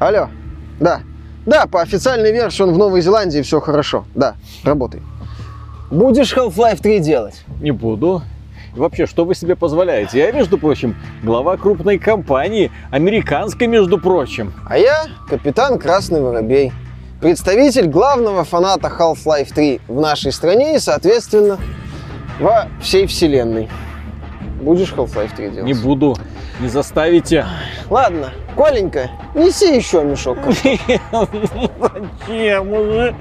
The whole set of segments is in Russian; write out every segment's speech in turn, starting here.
Алло. Да. Да, по официальной версии он в Новой Зеландии, все хорошо. Да, работай. Будешь Half-Life 3 делать? Не буду. И вообще, что вы себе позволяете? Я, между прочим, глава крупной компании, американской, между прочим. А я капитан Красный Воробей. Представитель главного фаната Half-Life 3 в нашей стране и, соответственно, во всей вселенной. Будешь Half-Life 3 делать? Не буду. Не заставите. Ладно, Коленька, неси еще мешок. Зачем уже?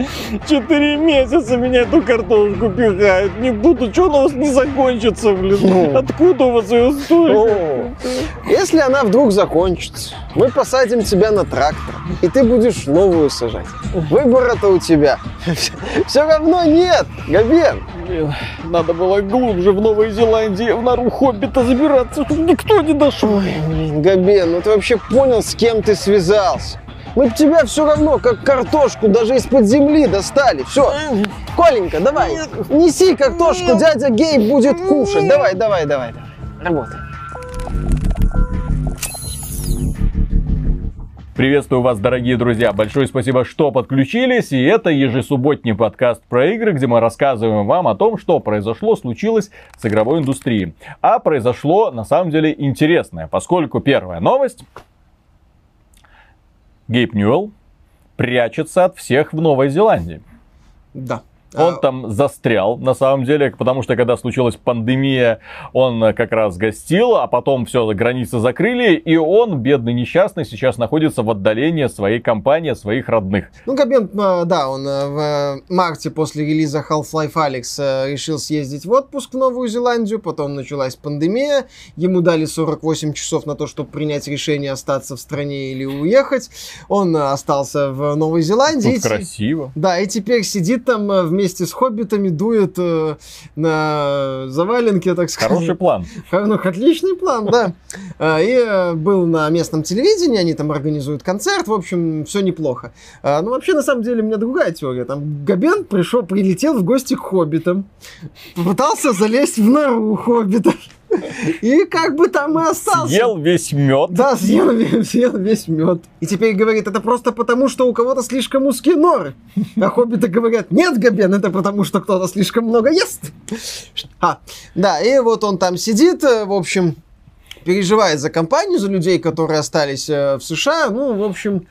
Четыре месяца меня эту картошку пихают. Не буду, что у вас не закончится, блин? Ну. Откуда у вас ее столько? Если она вдруг закончится, мы посадим тебя на трактор, и ты будешь новую сажать. Выбора-то у тебя все равно нет, Габен. Блин, надо было глубже в Новой Зеландии в нору Хоббита забираться, чтобы никто не дошел. Ой, блин, Габен, ну ты вообще понял, с кем ты связался? Мы б тебя все равно, как картошку, даже из-под земли достали. Все, Коленька, давай, неси картошку, дядя Гейб будет кушать. Давай, давай, давай, давай. Работай. Приветствую вас, дорогие друзья. Большое спасибо, что подключились. И это ежесубботний подкаст про игры, где мы рассказываем вам о том, что произошло, случилось с игровой индустрией. А произошло, на самом деле, интересное, поскольку первая новость. Гейб Ньюэлл прячется от всех в Новой Зеландии. Да. Он А, там застрял, на самом деле, потому что когда случилась пандемия, он э, как раз гостил, а потом все, границы закрыли, и он, бедный несчастный, сейчас находится в отдалении своей компании, своих родных. Ну, Габен, э, да, он э, в э, марте после релиза Half-Life Alyx э, решил съездить в отпуск в Новую Зеландию, потом началась пандемия, ему дали 48 часов на то, чтобы принять решение остаться в стране или уехать. Он остался в Новой Зеландии. Тут красиво. Да, и теперь сидит там э, вместе с хоббитами, дует э, на заваленке, так сказать. Хороший план. Ну, отличный план, да. А, И э, был на местном телевидении, они там организуют концерт, в общем, все неплохо. А, Ну, вообще, на самом деле, у меня другая теория. Там Габен пришел, прилетел в гости к хоббитам, попытался залезть в нору хоббитов. И как бы там и остался. Съел весь мед. Да, съел, весь- съел весь мед. И теперь говорит, это просто потому, что у кого-то слишком узкие норы. А хоббиты говорят, нет, Габен, это потому, что кто-то слишком много ест. А, да, и вот он там сидит, э, в общем, переживает за компанию, за людей, которые остались э, в США. Ну, в общем,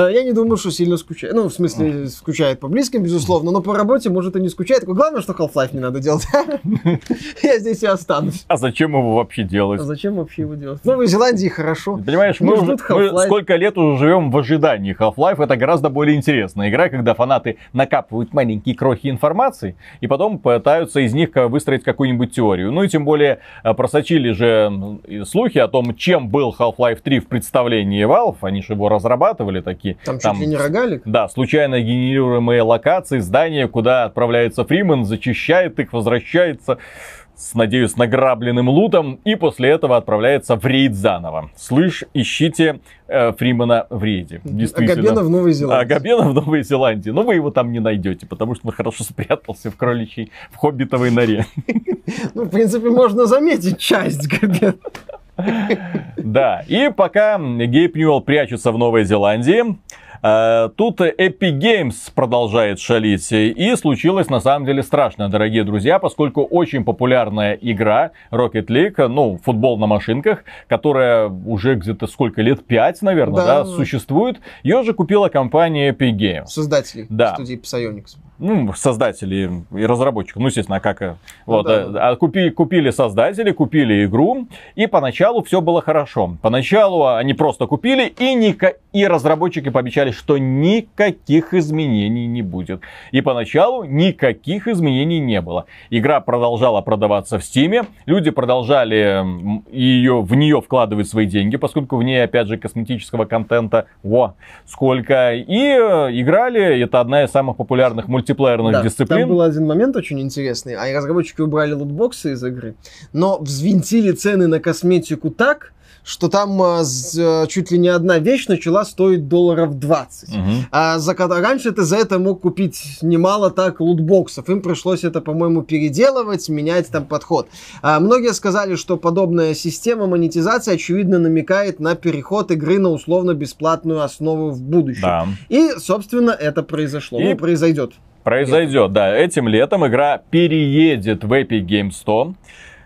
я не думаю, что сильно скучает. Ну, в смысле, скучает по близким, безусловно, но по работе, может, и не скучает. Главное, что Half-Life не надо делать. Я здесь и останусь. А зачем его вообще делать? А зачем вообще его делать? В Новой Зеландии хорошо. Понимаешь, мы, уже- сколько лет уже живем в ожидании Half-Life, это гораздо более интересная игра, когда фанаты накапывают маленькие крохи информации и потом пытаются из них э, выстроить какую-нибудь теорию. Ну и тем более э, просочили же слухи о том, чем был Half-Life 3 в представлении Valve, они же его разрабатывали такие. Там чуть ли не рогалик. Да, случайно генерируемые локации, здания, куда отправляется Фриман, зачищает их, возвращается с, надеюсь, награбленным лутом, и после этого отправляется в рейд заново. Слышь, ищите э, Фримана в рейде. Действительно. Габена в Новой Зеландии. Габена в Новой Зеландии. Но вы его там не найдете, потому что он хорошо спрятался в кроличьей, в хоббитовой норе. Ну, в принципе, можно заметить часть Габена. Да, и пока Гейб Ньюэлл прячется в Новой Зеландии, тут Epic Games продолжает шалить. И случилось на самом деле страшно, дорогие друзья, поскольку очень популярная игра Rocket League, ну, футбол на машинках, которая уже где-то сколько лет, 5, наверное, Да. да, существует, ее же купила компания Epic Games. Создатели Да. студии Psyonix. ну, создатели и разработчиков, ну, естественно, а как... э, Вот, да, э, а купи- купили создатели, купили игру, и поначалу все было хорошо. Поначалу они просто купили, и, ника- и разработчики пообещали, что никаких изменений не будет. И поначалу никаких изменений не было. Игра продолжала продаваться в Стиме, люди продолжали ее, в нее вкладывать свои деньги, поскольку в ней, опять же, косметического контента, во, сколько. И э, играли, это одна из самых популярных мультиплеерных Да, дисциплин. Там был один момент очень интересный. А разработчики убрали лутбоксы из игры, но взвинтили цены на косметику так, что там э, э, чуть ли не одна вещь начала стоить долларов 20. Угу. А за, раньше ты за это мог купить немало так лутбоксов. Им пришлось это, по-моему, переделывать, менять там подход. А многие сказали, что подобная система монетизации, очевидно, намекает на переход игры на условно-бесплатную основу в будущем. Да. И, собственно, это произошло. И... Ну, произойдет. Произойдет, да. Этим летом игра переедет в Epic Games 100.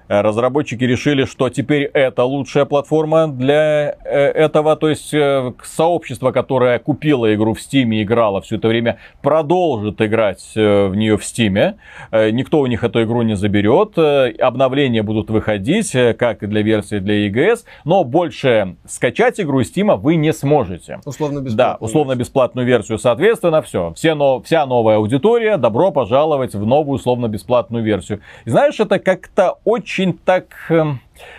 Э, разработчики решили, что теперь это лучшая платформа для э, этого. То есть э, сообщество, которое купило игру в Steam и играло все это время, продолжит играть в нее в Steam. Никто у них эту игру не заберет. Обновления будут выходить, как и для версии для EGS. Но больше скачать игру из Steam вы не сможете. Условно бесплатную. Да, условно бесплатную версию. Соответственно, все. все но, вся новая аудитория, добро пожаловать в новую условно бесплатную версию. И знаешь, это как-то очень очень так...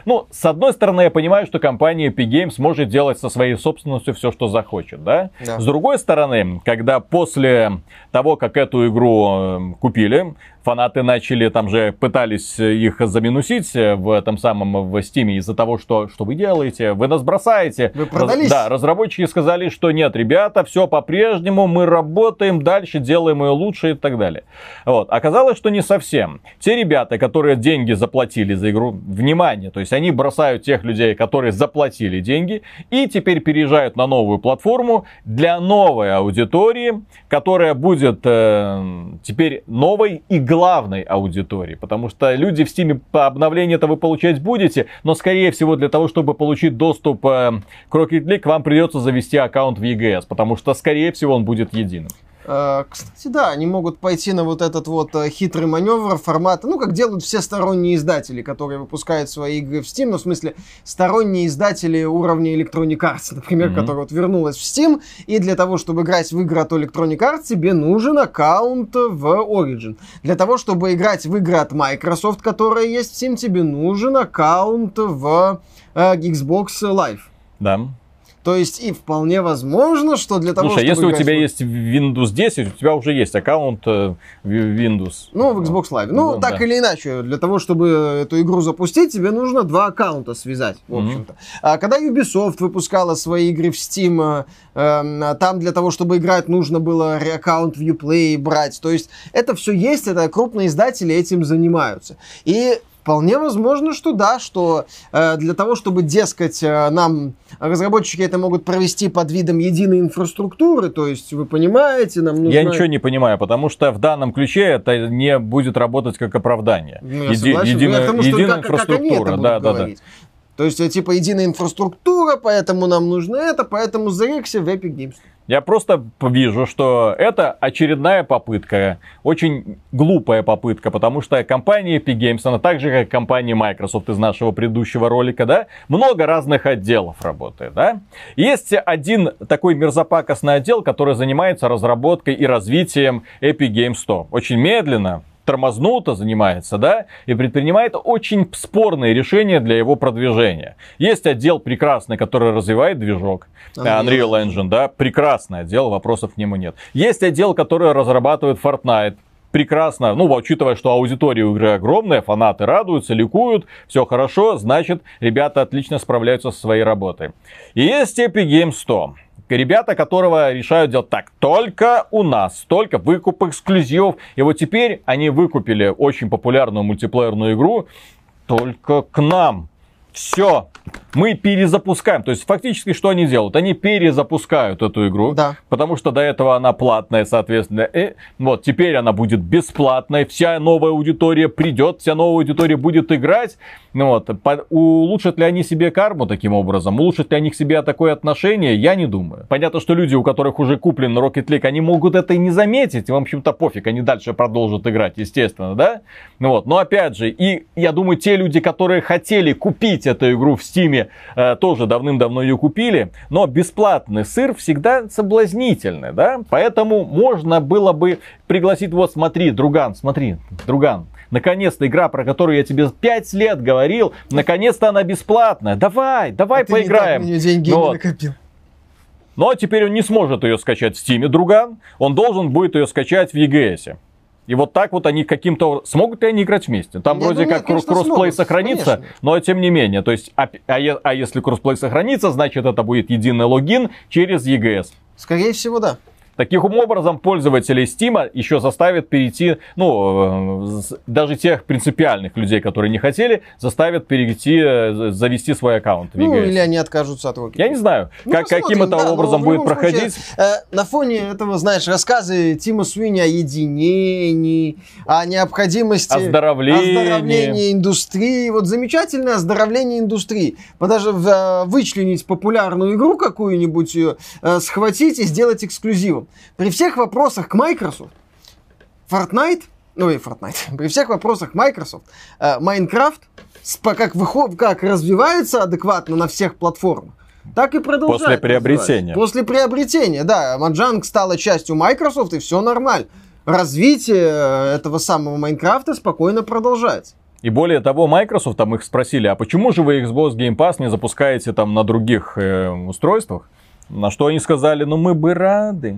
Ну, с одной стороны, я понимаю, что компания Epic Games может делать со своей собственностью все, что захочет, да? да? С другой стороны, когда после того, как эту игру эм, купили, фанаты начали, там же пытались их заминусить в этом самом в Steam из-за того, что, что вы делаете, вы нас бросаете. Вы продались? Раз, да, разработчики сказали, что нет, ребята, все по-прежнему, мы работаем дальше, делаем ее лучше и так далее. Вот. Оказалось, что не совсем. Те ребята, которые деньги заплатили за игру, внимание, то есть они бросают тех людей, которые заплатили деньги и теперь переезжают на новую платформу для новой аудитории, которая будет э, теперь новой и главной аудитории, потому что люди в Steam по обновлению это вы получать будете, но скорее всего для того, чтобы получить доступ э, к Rocket League, вам придется завести аккаунт в EGS, потому что скорее всего он будет единым. Э, кстати, да, они могут пойти на вот этот вот э, хитрый маневр формата, ну, как делают все сторонние издатели, которые выпускают свои игры в Steam, ну, в смысле, сторонние издатели уровня Electronic Arts, например, mm-hmm. которая вот вернулась в Steam, и для того, чтобы играть в игры от Electronic Arts, тебе нужен аккаунт в Origin. Для того, чтобы играть в игры от Microsoft, которая есть в Steam, тебе нужен аккаунт в э, Xbox Live. Да. То есть и вполне возможно, что для того, Слушай, чтобы... если у тебя есть Windows 10, у тебя уже есть аккаунт э, Windows. Ну, в Xbox Live. Ну, ну так да. или иначе, для того, чтобы эту игру запустить, тебе нужно два аккаунта связать, в общем-то. Mm-hmm. А когда Ubisoft выпускала свои игры в Steam, э, э, там для того, чтобы играть, нужно было аккаунт в Uplay брать. То есть это все есть, это крупные издатели этим занимаются. И Вполне возможно, что да, что э, для того, чтобы, дескать, э, нам разработчики это могут провести под видом единой инфраструктуры, то есть вы понимаете, нам нужно... Я ничего не понимаю, потому что в данном ключе это не будет работать как оправдание. Ну, я Еди, согласен, единая, потому, единая как, инфраструктура, как да, да, да. То есть, э, типа, единая инфраструктура, поэтому нам нужно это, поэтому зарекся в Epic Games. Я просто вижу, что это очередная попытка, очень глупая попытка, потому что компания Epic Games, она так же, как компания Microsoft из нашего предыдущего ролика, да, много разных отделов работает, да. Есть один такой мерзопакостный отдел, который занимается разработкой и развитием Epic Games 100. Очень медленно, тормознуто занимается, да, и предпринимает очень спорные решения для его продвижения. Есть отдел прекрасный, который развивает движок, Unreal, Unreal Engine, да, прекрасный отдел, вопросов к нему нет. Есть отдел, который разрабатывает Fortnite, прекрасно, ну, учитывая, что аудитория у игры огромная, фанаты радуются, ликуют, все хорошо, значит, ребята отлично справляются со своей работой. И есть Epic Games 100 ребята, которого решают делать так, только у нас, только выкуп эксклюзивов. И вот теперь они выкупили очень популярную мультиплеерную игру только к нам. Все, мы перезапускаем. То есть, фактически, что они делают? Они перезапускают эту игру. Да. Потому что до этого она платная, соответственно. И вот, теперь она будет бесплатной. Вся новая аудитория придет, вся новая аудитория будет играть. Ну вот, по, улучшат ли они себе карму таким образом? Улучшат ли они к себе такое отношение? Я не думаю. Понятно, что люди, у которых уже куплен Rocket League, они могут это и не заметить. И, в общем-то, пофиг, они дальше продолжат играть, естественно, да? Ну вот, но опять же, и я думаю, те люди, которые хотели купить эту игру в Steam, э, тоже давным-давно ее купили. Но бесплатный сыр всегда соблазнительный, да? Поэтому можно было бы пригласить, вот смотри, друган, смотри, друган, Наконец-то игра, про которую я тебе 5 лет говорил, наконец-то она бесплатная. Давай, давай а поиграем. Ты не так деньги вот. не накопил. Но теперь он не сможет ее скачать в Steam, друган. Он должен будет ее скачать в EGS. И вот так вот они каким-то... Смогут ли они играть вместе? Там Я вроде думаю, как конечно, crossplay смогут, сохранится, конечно. но тем не менее. То есть, а, а а если crossplay сохранится, значит это будет единый логин через EGS. Скорее всего, да. Таким образом, пользователей Steam еще заставят перейти, ну, э, даже тех принципиальных людей, которые не хотели, заставят перейти, э, завести свой аккаунт Ну, или они откажутся от логики. Я не знаю, Ну, как, каким это да, образом будет любом случае, проходить. э, на фоне этого, знаешь, рассказы Тима Суини о единении, о необходимости Оздоровление. оздоровления индустрии. Вот замечательное оздоровление индустрии. Даже э, вычленить популярную игру какую-нибудь, ее, э, схватить и сделать эксклюзивом. При всех вопросах к Microsoft, Fortnite, ой, Fortnite, при всех вопросах Microsoft, э, с- по- как, выход, как развивается адекватно на всех платформах, так и продолжает. После приобретения. развиваться. После приобретения, да. Маджанг стала частью Microsoft, и все нормально. Развитие э, этого самого Майнкрафта спокойно продолжается. И более того, Microsoft там их спросили, а почему же вы Xbox Game Pass не запускаете там на других э, устройствах? На что они сказали, ну мы бы рады.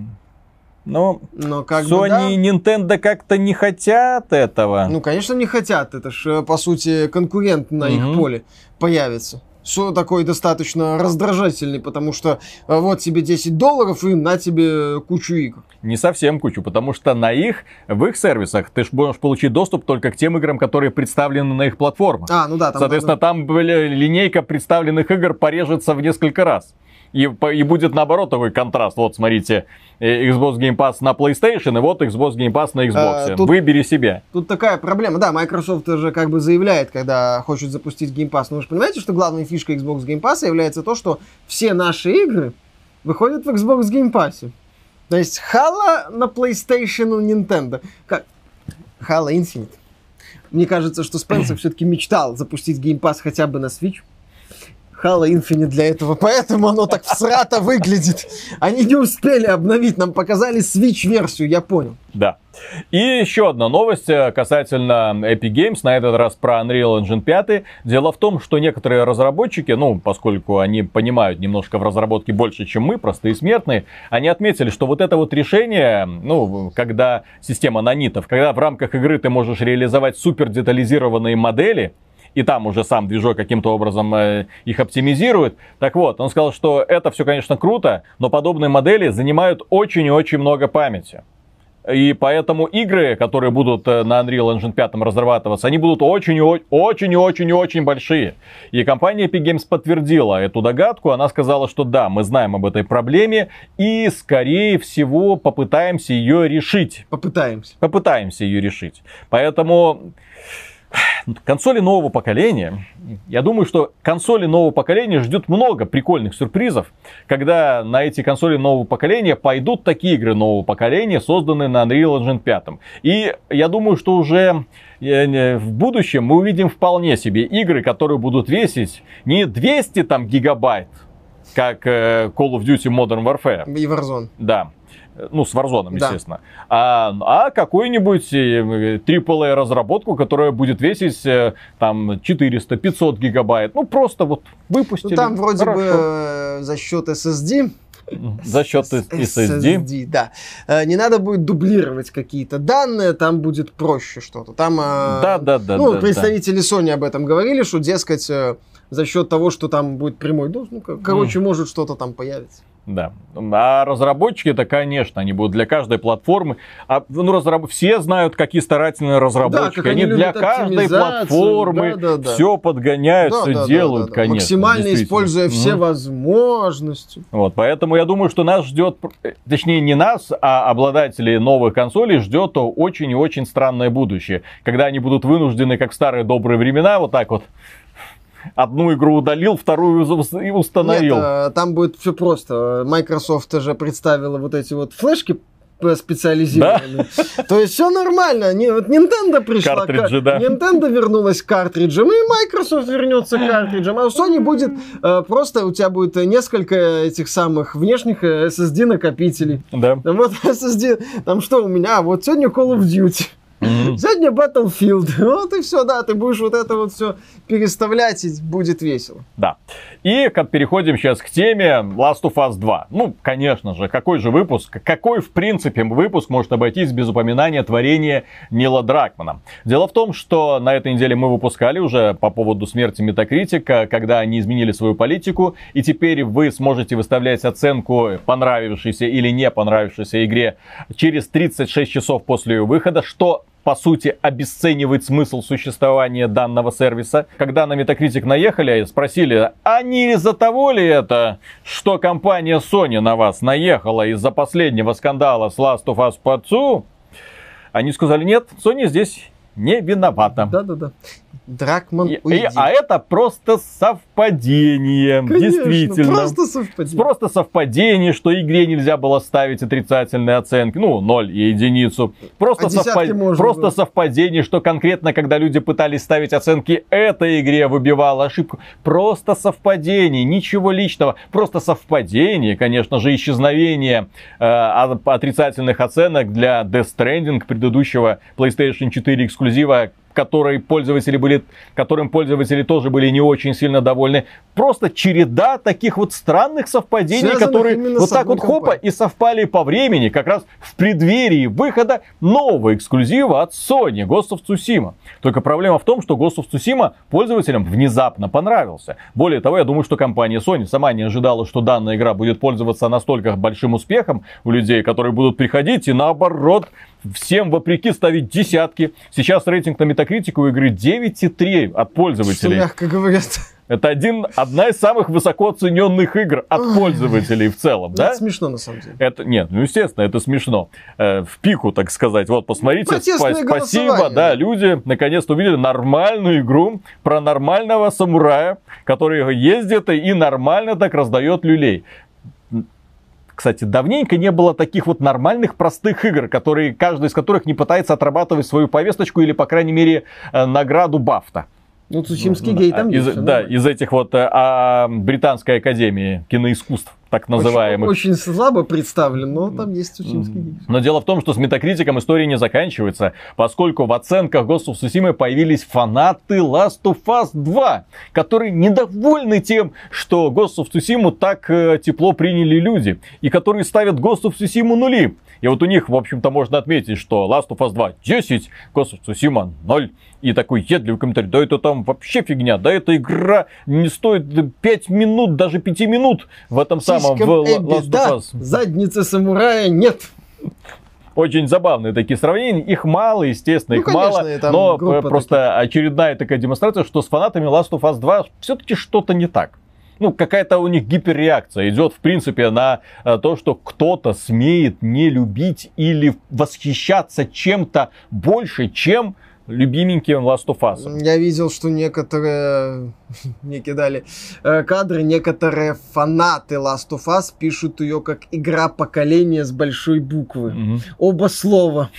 Но Но как бы, Sony да. и Nintendo как-то не хотят этого. Ну, конечно, не хотят. Это ж, э, по сути, конкурент на их Мгм. поле появится. Что такой достаточно раздражательный, потому что э, вот тебе 10 долларов и на тебе кучу игр. Не совсем кучу, потому что на их, в их сервисах ты можешь получить доступ только к тем играм, которые представлены на их платформах. А, ну да, там Соответственно, там бля, линейка представленных игр порежется в несколько раз. И, и будет наоборот такой контраст. Вот, смотрите, э, Xbox Game Pass на PlayStation, и вот Xbox Game Pass на Xbox. А, тут- Выбери себе. Тут такая проблема. Да, Microsoft же как бы заявляет, когда хочет запустить Game Pass. Но вы же понимаете, что главной фишкой Xbox Game Pass является то, что все наши игры выходят в Xbox Game Pass. То есть Halo на PlayStation и Nintendo. Как? Halo Infinite. Мне кажется, что Спенсер все-таки мечтал запустить Game Pass хотя бы на Switch. Halo Infinite для этого, поэтому оно так всрато выглядит. Они не успели обновить, нам показали Switch-версию, я понял. Да. И еще одна новость э, касательно Epic Games, на этот раз про Unreal Engine 5. Дело в том, что некоторые разработчики, ну, поскольку они понимают немножко в разработке больше, чем мы, простые смертные, они отметили, что вот это вот решение, ну, когда система нанитов, когда в рамках игры ты можешь реализовать супер детализированные модели, и там уже сам движок каким-то образом э, их оптимизирует. Так вот, он сказал, что это все, конечно, круто, но подобные модели занимают очень и очень много памяти. И поэтому игры, которые будут э, на Unreal Engine 5 разрабатываться, они будут очень и очень и очень и очень большие. И компания Epic Games подтвердила эту догадку. Она сказала, что да, мы знаем об этой проблеме и, скорее всего, попытаемся ее решить. Попытаемся. Попытаемся ее решить. Поэтому консоли нового поколения, я думаю, что консоли нового поколения ждет много прикольных сюрпризов, когда на эти консоли нового поколения пойдут такие игры нового поколения, созданные на Unreal Engine 5. И я думаю, что уже э, в будущем мы увидим вполне себе игры, которые будут весить не 200 там гигабайт, как э, Call of Duty Modern Warfare, И Warzone. да. Ну, с Warzone, Да. естественно. А, а какую-нибудь э, AAA разработку, которая будет весить э, там 400-500 гигабайт. Ну, просто вот выпустили. Ну, там вроде бы Хорошо. э, за счет SSD. За счет SSD. да. Э, Не надо будет дублировать какие-то данные, там будет проще что-то. Там, э, Да, да, да. ну, да, да. представители Sony об этом говорили, что, дескать, э, за счет того, что там будет прямой доступ, ну, кор- короче, может что-то там появится. Да. А разработчики, это, конечно, они будут для каждой платформы. А, ну, разраб... Все знают, какие старательные разработчики. как они они для каждой платформы все подгоняют, Да, все да, да, делают, да, да. конечно. Максимально используя все Мгм. возможности. Вот, поэтому я думаю, что нас ждет, э, точнее не нас, а обладателей новых консолей ждет очень и очень странное будущее, когда они будут вынуждены, как в старые добрые времена, вот так вот одну игру удалил, вторую и установил. Нет, э, там будет все просто. Microsoft же представила вот эти вот флешки специализированные. То есть все нормально. Не, вот Nintendo пришла. Картриджи, к- да. Nintendo вернулась к картриджам, и Microsoft вернется к картриджам. А у Sony будет э, просто, у тебя будет э, несколько этих самых внешних э, SSD накопителей. Да. Вот SSD, там что у меня? Вот сегодня Call of Duty. Мгм. Сегодня Battlefield. Вот и все, да, ты будешь вот это вот все переставлять, и будет весело. Да. И как переходим сейчас к теме Last of Us 2. Ну, конечно же, какой же выпуск, какой в принципе выпуск может обойтись без упоминания творения Нила Дракмана. Дело в том, что на этой неделе мы выпускали уже по поводу смерти Метакритика, когда они изменили свою политику, и теперь вы сможете выставлять оценку понравившейся или не понравившейся игре через 36 часов после ее выхода, что по сути, обесценивает смысл существования данного сервиса. Когда на Metacritic наехали, спросили, а не из-за того ли это, что компания Sony на вас наехала из-за последнего скандала с Last of Us Part 2? Они сказали, нет, Sony здесь не виновата. Да-да-да. Дракман, И- и- уйди. а это просто совпадение, Конечно, действительно. Просто совпадение. Просто совпадение, что игре нельзя было ставить отрицательные оценки, ну, 0 и единицу. Просто, А десятки совпа- можно просто было. совпадение, что конкретно, когда люди пытались ставить оценки этой игре, выбивало ошибку. Просто совпадение, ничего личного. Просто совпадение, конечно же, исчезновение э, отрицательных оценок для Death Stranding, предыдущего PlayStation 4 эксклюзива, который пользователи были, которым пользователи тоже были не очень сильно довольны. Просто череда таких вот странных совпадений, Связанных которые вот так вот хопа и совпали по времени, как раз в преддверии выхода нового эксклюзива от Sony, Ghost of Tsushima. Только проблема в том, что Ghost of Tsushima пользователям внезапно понравился. Более того, я думаю, что компания Sony сама не ожидала, что данная игра будет пользоваться настолько большим успехом у людей, которые будут приходить и наоборот всем вопреки ставить десятки. Сейчас рейтинг на Metacritic у игры 9,3 от Что пользователей. мягко говорят. Это один, одна из самых высоко оцененных игр от пользователей в целом, да? Это смешно, на самом деле. Это нет, ну естественно, это смешно. Э, в пику, так сказать. Вот, посмотрите, спа- спасибо, да, люди наконец-то увидели нормальную игру про нормального самурая, который ездит и нормально так раздает люлей. Кстати, давненько не было таких вот нормальных простых игр, которые, каждый из которых не пытается отрабатывать свою повесточку или, по крайней мере, э, награду Бафта. Ну, Цусимский гей там из, есть. Да, нормально. из этих вот э, а, Британской академии киноискусств, так называемых. Очень, очень слабо представлен, но там есть Цусимский гей. Но дело в том, что с Метакритиком история не заканчивается, поскольку в оценках of Tsushima появились фанаты Last of Us 2, которые недовольны тем, что of Tsushima так э, тепло приняли люди, и которые ставят of Tsushima нули. И вот у них, в общем-то, можно отметить, что Last of Us 2 10, Ghost of Tsushima 0. И такой едливый комментарий, да это там вообще фигня, да эта игра не стоит 5 минут, даже 5 минут в этом самом в Сиськам Л- Эбби, Last of да, задницы самурая нет. Очень забавные такие сравнения. Их мало, естественно, Ну, их конечно, мало. Но просто очередная такая демонстрация, что с фанатами Last of Us 2 все-таки что-то не так. Ну, какая-то у них гиперреакция идет, в принципе, на э, то, что кто-то смеет не любить или восхищаться чем-то больше, чем любименьким Last of Us. Я видел, что некоторые мне кидали э, кадры, некоторые фанаты Last of Us пишут ее как игра поколения с большой буквы. Мгм. Оба слова.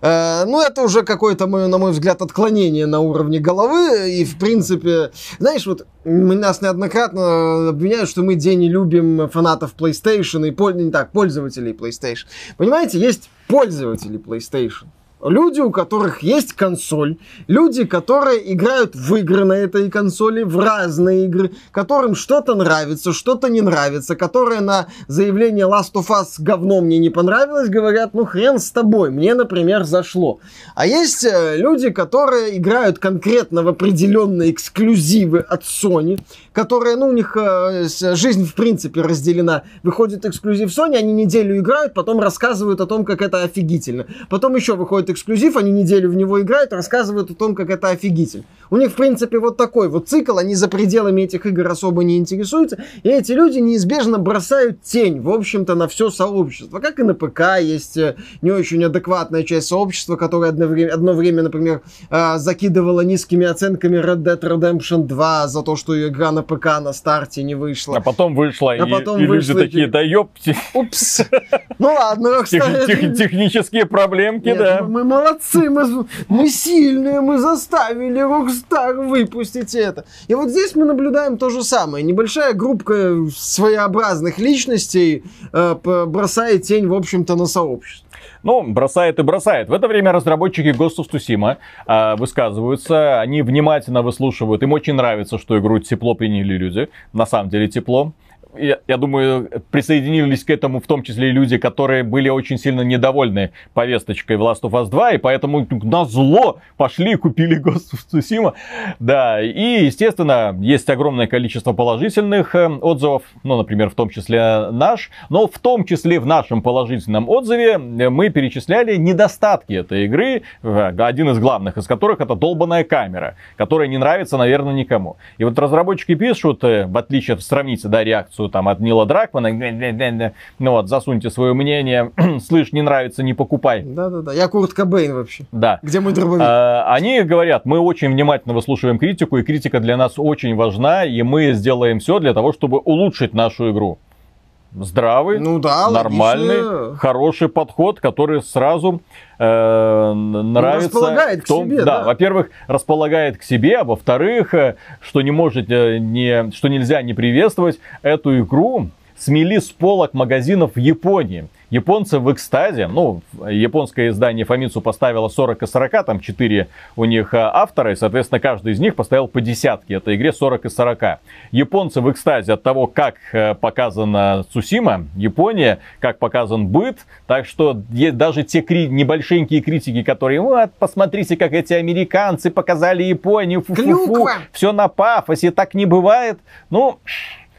Э, ну, это уже какое-то, мое, на мой взгляд, отклонение на уровне головы. И, в принципе, знаешь, вот нас неоднократно обвиняют, что мы день не любим фанатов PlayStation и не так, пользователей PlayStation. Понимаете, есть пользователи PlayStation. Люди, у которых есть консоль, люди, которые играют в игры на этой консоли, в разные игры, которым что-то нравится, что-то не нравится, которые на заявление Last of Us говно мне не понравилось, говорят, ну хрен с тобой, мне, например, зашло. А есть э, люди, которые играют конкретно в определенные эксклюзивы от Sony, которые, ну, у них э, жизнь в принципе разделена. Выходит эксклюзив Sony, они неделю играют, потом рассказывают о том, как это офигительно. Потом еще выходит эксклюзив, они неделю в него играют, рассказывают о том, как это офигительно. У них, в принципе, вот такой вот цикл, они за пределами этих игр особо не интересуются, и эти люди неизбежно бросают тень, в общем-то, на все сообщество. Как и на ПК есть э, не очень адекватная часть сообщества, которая одно время, одно время например, э, закидывала низкими оценками Red Dead Redemption 2 за то, что ее игра на ПК на старте не вышла. А потом вышла, А и, потом и люди вышла, и- такие, да ёпти. Упс. Ну ладно, технические проблемки, да. Мы, мы молодцы, мы, мы сильные, мы заставили Rockstar выпустить это. И вот здесь мы наблюдаем то же самое. Небольшая группа своеобразных личностей э, бросает тень, в общем-то, на сообщество. Ну, бросает и бросает. В это время разработчики Ghost of Tsushima э, высказываются, они внимательно выслушивают. Им очень нравится, что игру тепло приняли люди. На самом деле тепло я, я думаю, присоединились к этому в том числе и люди, которые были очень сильно недовольны повесточкой в Last of Us 2, и поэтому на зло пошли и купили Ghost of Tsushima. Да, и, естественно, есть огромное количество положительных э, отзывов, ну, например, в том числе наш, но в том числе в нашем положительном отзыве э, мы перечисляли недостатки этой игры, э, один из главных из которых это долбанная камера, которая не нравится, наверное, никому. И вот разработчики пишут, в отличие, сравните, да, реакцию информацию там от Нила Дракмана, ну вот, засуньте свое мнение, слышь, не нравится, не покупай. Да-да-да, я Курт Кобейн вообще. Да. Где мой дробовик? А, они говорят, мы очень внимательно выслушиваем критику, и критика для нас очень важна, и мы сделаем все для того, чтобы улучшить нашу игру здравый, ну, да, нормальный, логично. хороший подход, который сразу э, нравится. Располагает в том, к себе. Да, да. во-первых, располагает к себе, а во-вторых, э, что не может э, не, что нельзя не приветствовать эту игру смели с полок магазинов в Японии. Японцы в экстазе, ну, японское издание Фамицу поставило 40 и 40, там 4 у них э, автора, и, соответственно, каждый из них поставил по десятке этой игре 40 и 40. Японцы в экстазе от того, как э, показана Цусима, Япония, как показан быт, так что даже те кри- небольшенькие критики, которые, вот, посмотрите, как эти американцы показали Японию, фу-фу-фу, все на пафосе, так не бывает, ну,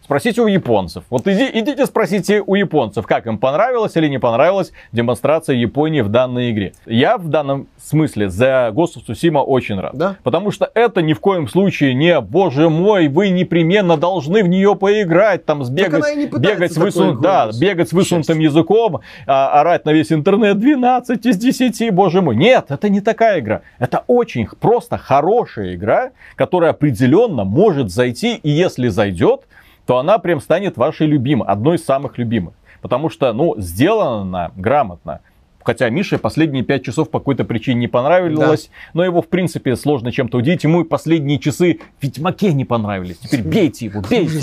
Спросите у японцев. Вот иди, идите спросите у японцев, как им понравилась или не понравилась демонстрация Японии в данной игре. Я в данном смысле за Ghost of Tsushima очень рад. Да? Потому что это ни в коем случае не, боже мой, вы непременно должны в нее поиграть, там сбегать, бегать, с высун... да, бегать с высунутым Счастье. языком, а, орать на весь интернет 12 из 10, боже мой. Нет, это не такая игра. Это очень просто хорошая игра, которая определенно может зайти, и если зайдет, то она прям станет вашей любимой, одной из самых любимых. Потому что, ну, сделана она грамотно. Хотя Мише последние пять часов по какой-то причине не понравилось, да. но его, в принципе, сложно чем-то удивить. Ему и последние часы в Ведьмаке не понравились. Теперь бейте его, бейте.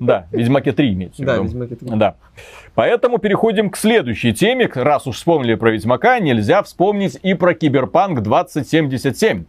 Да, Ведьмаке 3 имеется Да, Ведьмаке 3. Да. Поэтому переходим к следующей теме. Раз уж вспомнили про Ведьмака, нельзя вспомнить и про Киберпанк 2077.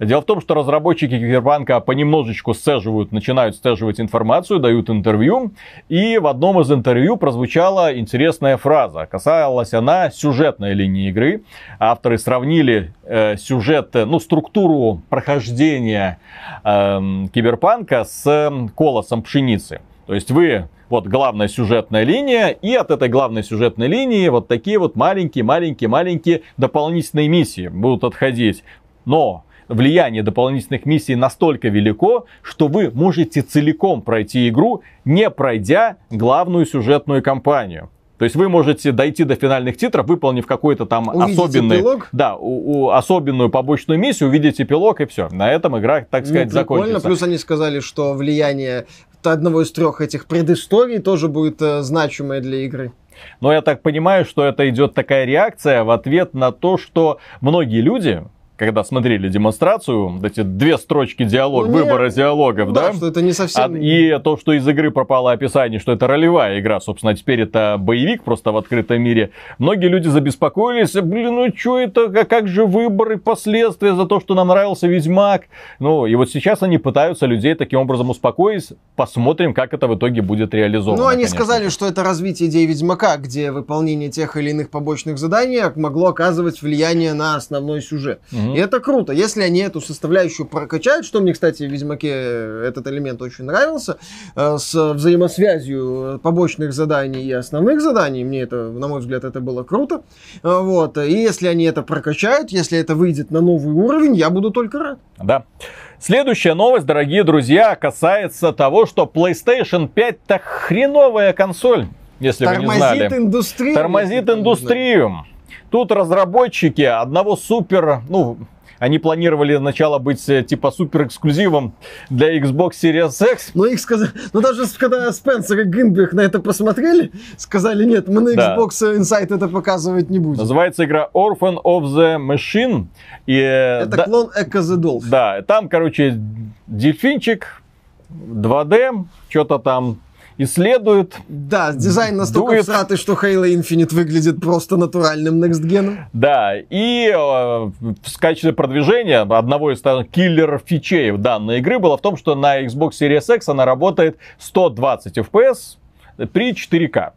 Дело в том, что разработчики Киберпанка понемножечку сцеживают, начинают сцеживать информацию, дают интервью. И в одном из интервью прозвучала интересная фраза. Касалась она сюжетной линии игры. Авторы сравнили э, сюжет, ну, структуру прохождения э, Киберпанка с колосом пшеницы. То есть вы вот главная сюжетная линия, и от этой главной сюжетной линии вот такие вот маленькие-маленькие-маленькие дополнительные миссии будут отходить. Но влияние дополнительных миссий настолько велико, что вы можете целиком пройти игру, не пройдя главную сюжетную кампанию. То есть вы можете дойти до финальных титров, выполнив какой-то там Увидите особенный, эпилог? да, у, у, особенную побочную миссию, увидеть эпилог и все. На этом игра, так сказать, ну, закончится. Плюс они сказали, что влияние одного из трех этих предысторий тоже будет э, значимое для игры. Но я так понимаю, что это идет такая реакция в ответ на то, что многие люди, когда смотрели демонстрацию, вот эти две строчки диалог, ну, выбора нет, диалогов, да? да? что это не совсем... А, и то, что из игры пропало описание, что это ролевая игра, собственно, теперь это боевик просто в открытом мире. Многие люди забеспокоились, блин, ну что это, как, как же выборы, последствия за то, что нам нравился Ведьмак. Ну, и вот сейчас они пытаются людей таким образом успокоить. Посмотрим, как это в итоге будет реализовано. Ну, они конечно. сказали, что это развитие идеи Ведьмака, где выполнение тех или иных побочных заданий могло оказывать влияние на основной сюжет. Угу. И это круто. Если они эту составляющую прокачают, что мне, кстати, в Ведьмаке этот элемент очень нравился, э, с взаимосвязью побочных заданий и основных заданий, мне это, на мой взгляд, это было круто. Э, вот. И если они это прокачают, если это выйдет на новый уровень, я буду только рад. Да. Следующая новость, дорогие друзья, касается того, что PlayStation 5 это хреновая консоль, если Тормозит вы не знали. Тормозит индустрию. Тормозит индустрию. Тут разработчики одного супер, ну, Они планировали сначала быть э, типа супер эксклюзивом для Xbox Series X. Но их сказали, ну даже когда Спенсер и Гинберг на это посмотрели, сказали, нет, мы на Да. Xbox Insight это показывать не будем. Называется игра Orphan of the Machine. И, э, Это да- клон Echo the Dolph. Да, там, короче, дельфинчик 2D, что-то там исследует. Да, дизайн настолько Дует. всратый, что Halo Infinite выглядит просто натуральным Next Gen. Да, и э, в качестве продвижения одного из там, киллер-фичей данной игры было в том, что на Xbox Series X она работает 120 FPS при 4К.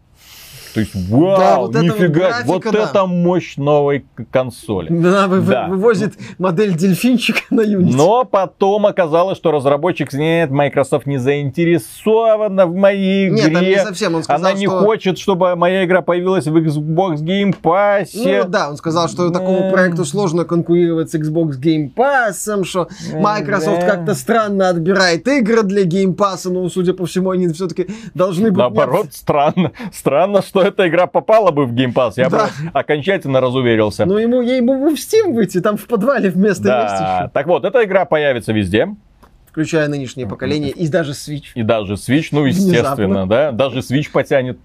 То есть, вау, Да, вот это вот нифига, графика, вот да. это мощь новой консоли. Она вы- Да. вывозит модель дельфинчика на Unity. Но потом оказалось, что разработчик нет, Microsoft не заинтересована в моей игре. Нет, там не совсем. Он сказал, Она не что... хочет, чтобы моя игра появилась в Xbox Game Pass. Ну да, он сказал, что такому Э. проекту сложно конкурировать с Xbox Game Pass, что Microsoft да. как-то странно отбирает игры для Game Pass, но, судя по всему, они все-таки должны быть... Наоборот, странно. Странно, что эта игра попала бы в Game Pass. Я Да. бы окончательно разуверился. Ну, ему, ей бы в Steam выйти, там в подвале вместо есть да. еще. Так вот, эта игра появится везде. Включая нынешнее поколение и даже Switch. И даже Switch, ну, Внезапно. естественно, да. Даже Switch потянет.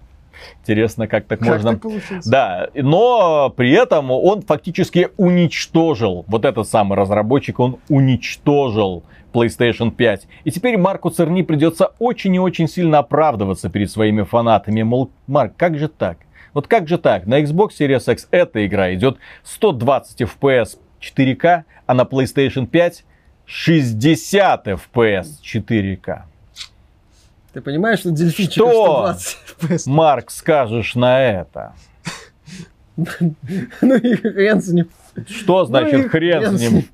Интересно, как так Как можно. так получилось? Да, но при этом он фактически уничтожил, вот этот самый разработчик, он уничтожил PlayStation 5. И теперь Марку Церни придется очень и очень сильно оправдываться перед своими фанатами. Мол, Марк, как же так? Вот как же так? На Xbox Series X эта игра идет 120 FPS 4К, а на PlayStation 5 60 FPS 4К. Ты понимаешь, что дельфинчик Что? 120 FPS? Марк, скажешь на это? Ну и хрен с ним. Что значит Ну и хрен с ним?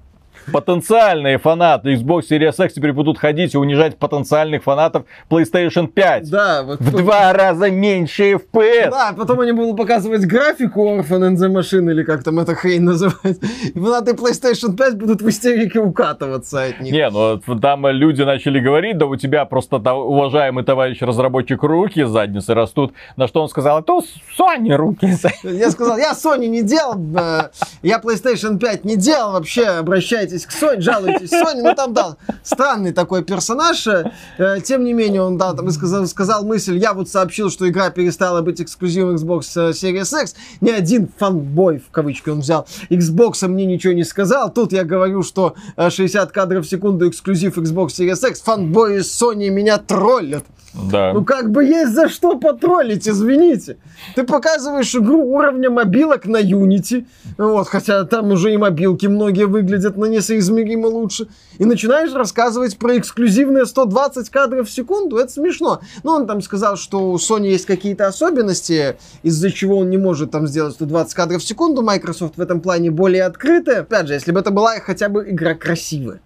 Потенциальные фанаты Xbox Series X теперь будут ходить и унижать потенциальных фанатов PlayStation 5. Да, вот. В два раза меньше FPS. Да, потом они будут показывать графику Orphan and the Machine, или как там эта хрень называется. И фанаты PlayStation 5 будут в истерике укатываться от них. Не, ну там люди начали говорить, да у тебя просто та- уважаемый товарищ разработчик руки задницы растут. На что он сказал, это Sony руки из задницы». Я сказал, я Sony не делал, э, я PlayStation 5 не делал, вообще обращайтесь к Sony, жалуйтесь Sony. Ну там, да, странный такой персонаж. э, э, Тем не менее, он, да, там сказал, сказал мысль, я вот сообщил, что игра перестала быть эксклюзивом Xbox э, Series X. Ни один фанбой, в кавычки он взял, Xbox мне ничего не сказал. Тут я говорю, что э, 60 кадров в секунду эксклюзив Xbox Series X. Фанбои Sony меня троллят. Да. Ну как бы есть за что потроллить, извините. Ты показываешь игру уровня мобилок на Unity, вот, хотя там уже и мобилки многие выглядят на несоизмеримо лучше, и начинаешь рассказывать про эксклюзивные 120 кадров в секунду, это смешно. Но он там сказал, что у Sony есть какие-то особенности, из-за чего он не может там сделать 120 кадров в секунду, Microsoft в этом плане более открытая. Опять же, если бы это была хотя бы игра красивая.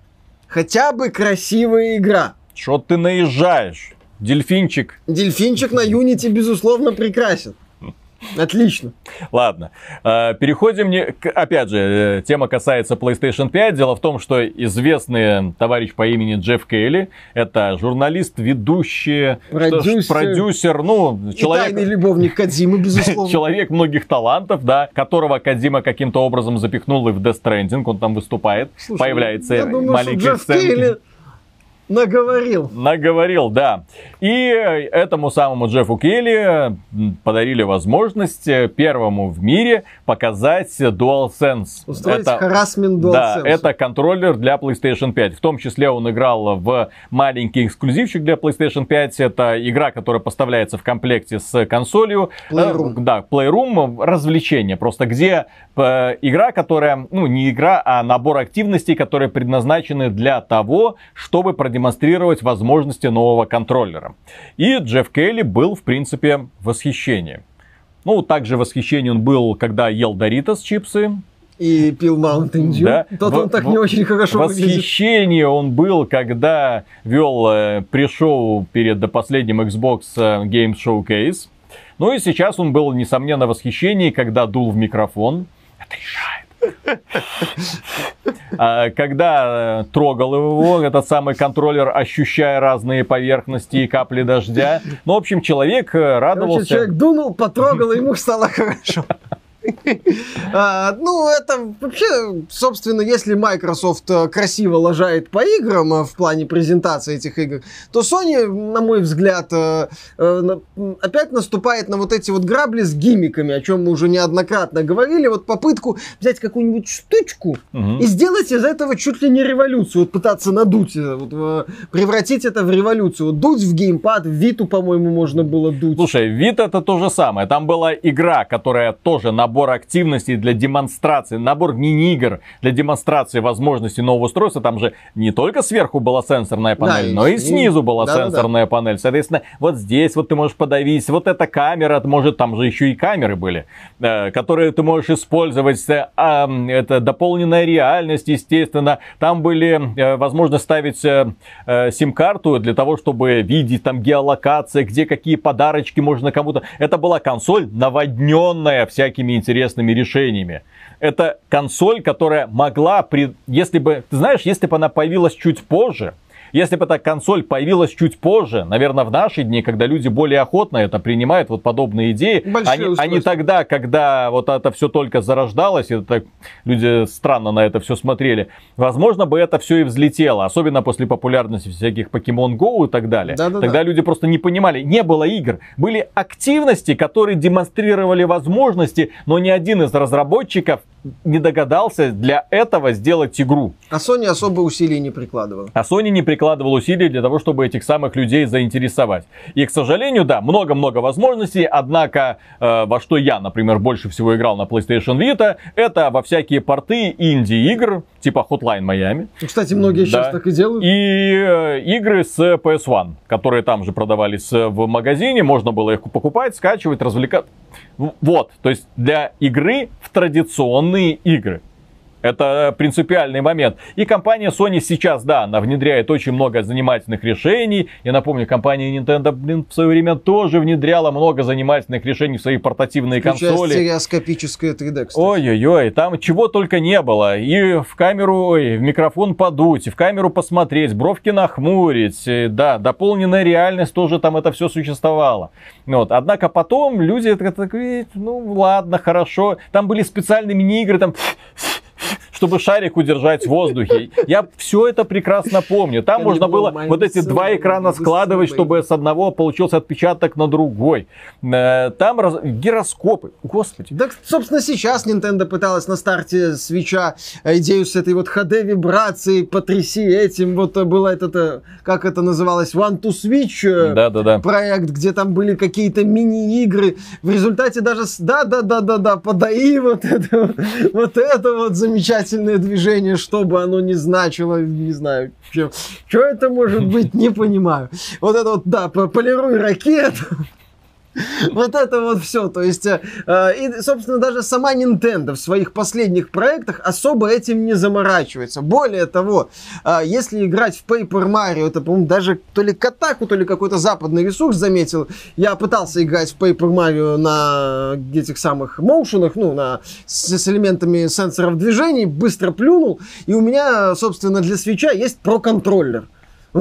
Хотя бы красивая игра. Что ты наезжаешь? Дельфинчик. Дельфинчик на Unity, безусловно, прекрасен. Отлично. Ладно, э, переходим, не- опять же, э, тема касается PlayStation 5. Дело в том, что известный товарищ по имени Джефф Кейли, это журналист, ведущий, что ж, Продюсер. продюсер, ну, И тайный человек, любовник Кадзимы, безусловно. человек многих талантов, да, которого Кадзима каким-то образом запихнул и в Death Stranding, он там выступает, Слушай, появляется я думаю, маленькая что Джефф. Кейли наговорил. Наговорил, да. И этому самому Джеффу Келли м, подарили возможность э, первому в мире показать DualSense. Устроить Это- харасмент Да, DualSense. это контроллер для PlayStation 5. В том числе он играл в маленький эксклюзивчик для PlayStation 5. Это игра, которая поставляется в комплекте с консолью. Playroom. Э, Да, Playroom, развлечение. Просто где э, игра, которая, ну не игра, а набор активностей, которые предназначены для того, чтобы продемонстрировать возможности нового контроллера. И Джефф Келли был, в принципе, в восхищении. Ну, также в восхищении он был, когда ел Доритос чипсы, И пил Mountain Dew. Да. Тот В- он так в- не очень хорошо В выглядит. восхищении он был, когда вел э, пришоу перед последним Xbox э, Game Showcase. Ну и сейчас он был, несомненно, в восхищении, когда дул в микрофон. Это решает. А, Когда э, трогал его, этот самый контроллер, ощущая разные поверхности и капли дождя. Ну, в общем, человек э, Короче, радовался. человек дунул, потрогал, и ему стало хорошо. А, ну, это вообще, собственно, если Microsoft э, красиво лажает по играм э, в плане презентации этих игр, то Sony, на мой взгляд, э, опять наступает на вот эти вот грабли с гимиками, о чем мы уже неоднократно говорили. Вот попытку взять какую-нибудь штучку и сделать из этого чуть ли не революцию. Вот пытаться надуть, превратить это в революцию. Дуть в геймпад, в Виту, по-моему, можно было дуть. Слушай, Вита это то же самое. Там была игра, которая тоже набор активностей для демонстрации, набор мини-игр для демонстрации возможностей нового устройства. Там же не только сверху была сенсорная панель, да, но и, снизу была да, сенсорная да, да. панель. Соответственно, вот здесь вот ты можешь подавить, вот эта камера, может там же еще и камеры были, э, которые ты можешь использовать. Э, это дополненная реальность, естественно. Там были э, возможность ставить сим-карту для того, чтобы видеть там геолокация, где какие подарочки можно кому-то. Это была консоль наводненная всякими интересными решениями. Это консоль, которая могла, при... если бы, ты знаешь, если бы она появилась чуть позже, если бы эта консоль появилась чуть позже, наверное, в наши дни, когда люди более охотно это принимают, вот подобные идеи, а а не тогда, когда вот это все только зарождалось, и это, люди странно на это все смотрели, возможно бы это все и взлетело, особенно после популярности всяких Pokemon Go и так далее. Да, да, тогда да. люди просто не понимали, не было игр, были активности, которые демонстрировали возможности, но ни один из разработчиков не догадался для этого сделать игру. А Sony особо усилий не прикладывал. А Sony не прикладывал усилий для того, чтобы этих самых людей заинтересовать. И, к сожалению, да, много-много возможностей, однако, э, во что я, например, больше всего играл на PlayStation Vita, это во всякие порты инди-игр, типа Hotline Miami. Кстати, многие да. сейчас так и делают. И э, игры с PS1, которые там же продавались э, в магазине, можно было их покупать, скачивать, развлекаться. Вот, то есть для игры в традиционные игры. Это принципиальный момент. И компания Sony сейчас, да, она внедряет очень много занимательных решений. Я напомню, компания Nintendo, блин, в свое время тоже внедряла много занимательных решений в свои портативные Включая консоли. стереоскопическое 3D, кстати. Ой-ой-ой, там чего только не было. И в камеру, ой, в микрофон подуть, в камеру посмотреть, бровки нахмурить. Да, дополненная реальность тоже там это все существовало. Вот. Однако потом люди такие, ну ладно, хорошо. Там были специальные мини-игры, там чтобы шарик удержать в воздухе. Я все это прекрасно помню. Там можно было вот эти два экрана складывать, чтобы с одного получился отпечаток на другой. Э, там раз... гироскопы. Господи. Да, собственно, сейчас Nintendo пыталась на старте свеча э, идею с этой вот HD-вибрацией, потряси этим. Вот было это, как это называлось, One to Switch да, да, да. проект, где там были какие-то мини-игры. В результате даже, да-да-да-да-да, подаи вот это, вот это вот замечательно дыхательное движение, что бы оно ни значило, не знаю, что это может быть, не понимаю. Вот это вот, да, полируй ракету, Вот это вот все. То есть, э, и, собственно, даже сама Nintendo в своих последних проектах особо этим не заморачивается. Более того, э, если играть в Paper Mario, это, по-моему, даже то ли Катаку, то ли какой-то западный ресурс заметил. Я пытался играть в Paper Mario на этих самых моушенах, ну, на, с, с элементами сенсоров движений, быстро плюнул. И у меня, собственно, для свеча есть про-контроллер.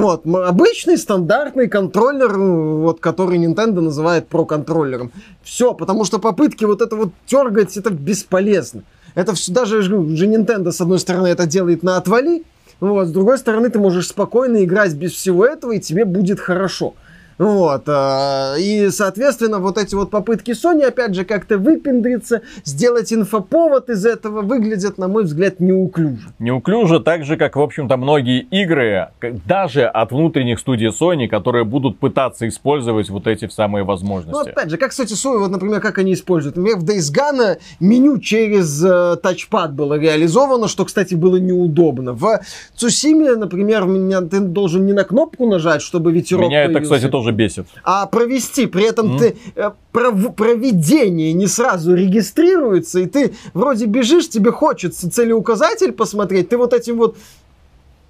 Вот, обычный стандартный контроллер, вот, который Nintendo называет про-контроллером. Все, потому что попытки вот это вот тергать, это бесполезно. Это все, даже же Nintendo, с одной стороны, это делает на отвали, вот, с другой стороны, ты можешь спокойно играть без всего этого, и тебе будет хорошо. Вот. А, и, соответственно, вот эти вот попытки Sony, опять же, как-то выпендриться, сделать инфоповод из этого, выглядят, на мой взгляд, неуклюже. Неуклюже, так же, как, в общем-то, многие игры, даже от внутренних студий Sony, которые будут пытаться использовать вот эти самые возможности. Ну, опять же, как, кстати, Sony, вот, например, как они используют. Например, в Days Gone меню через э, тачпад было реализовано, что, кстати, было неудобно. В Цусиме, например, меня, ты должен не на кнопку нажать, чтобы ветерок Меня появился. это, кстати, тоже тоже бесит. А провести, при этом mm. ты э, пров, проведение не сразу регистрируется, и ты вроде бежишь, тебе хочется целеуказатель посмотреть, ты вот этим вот...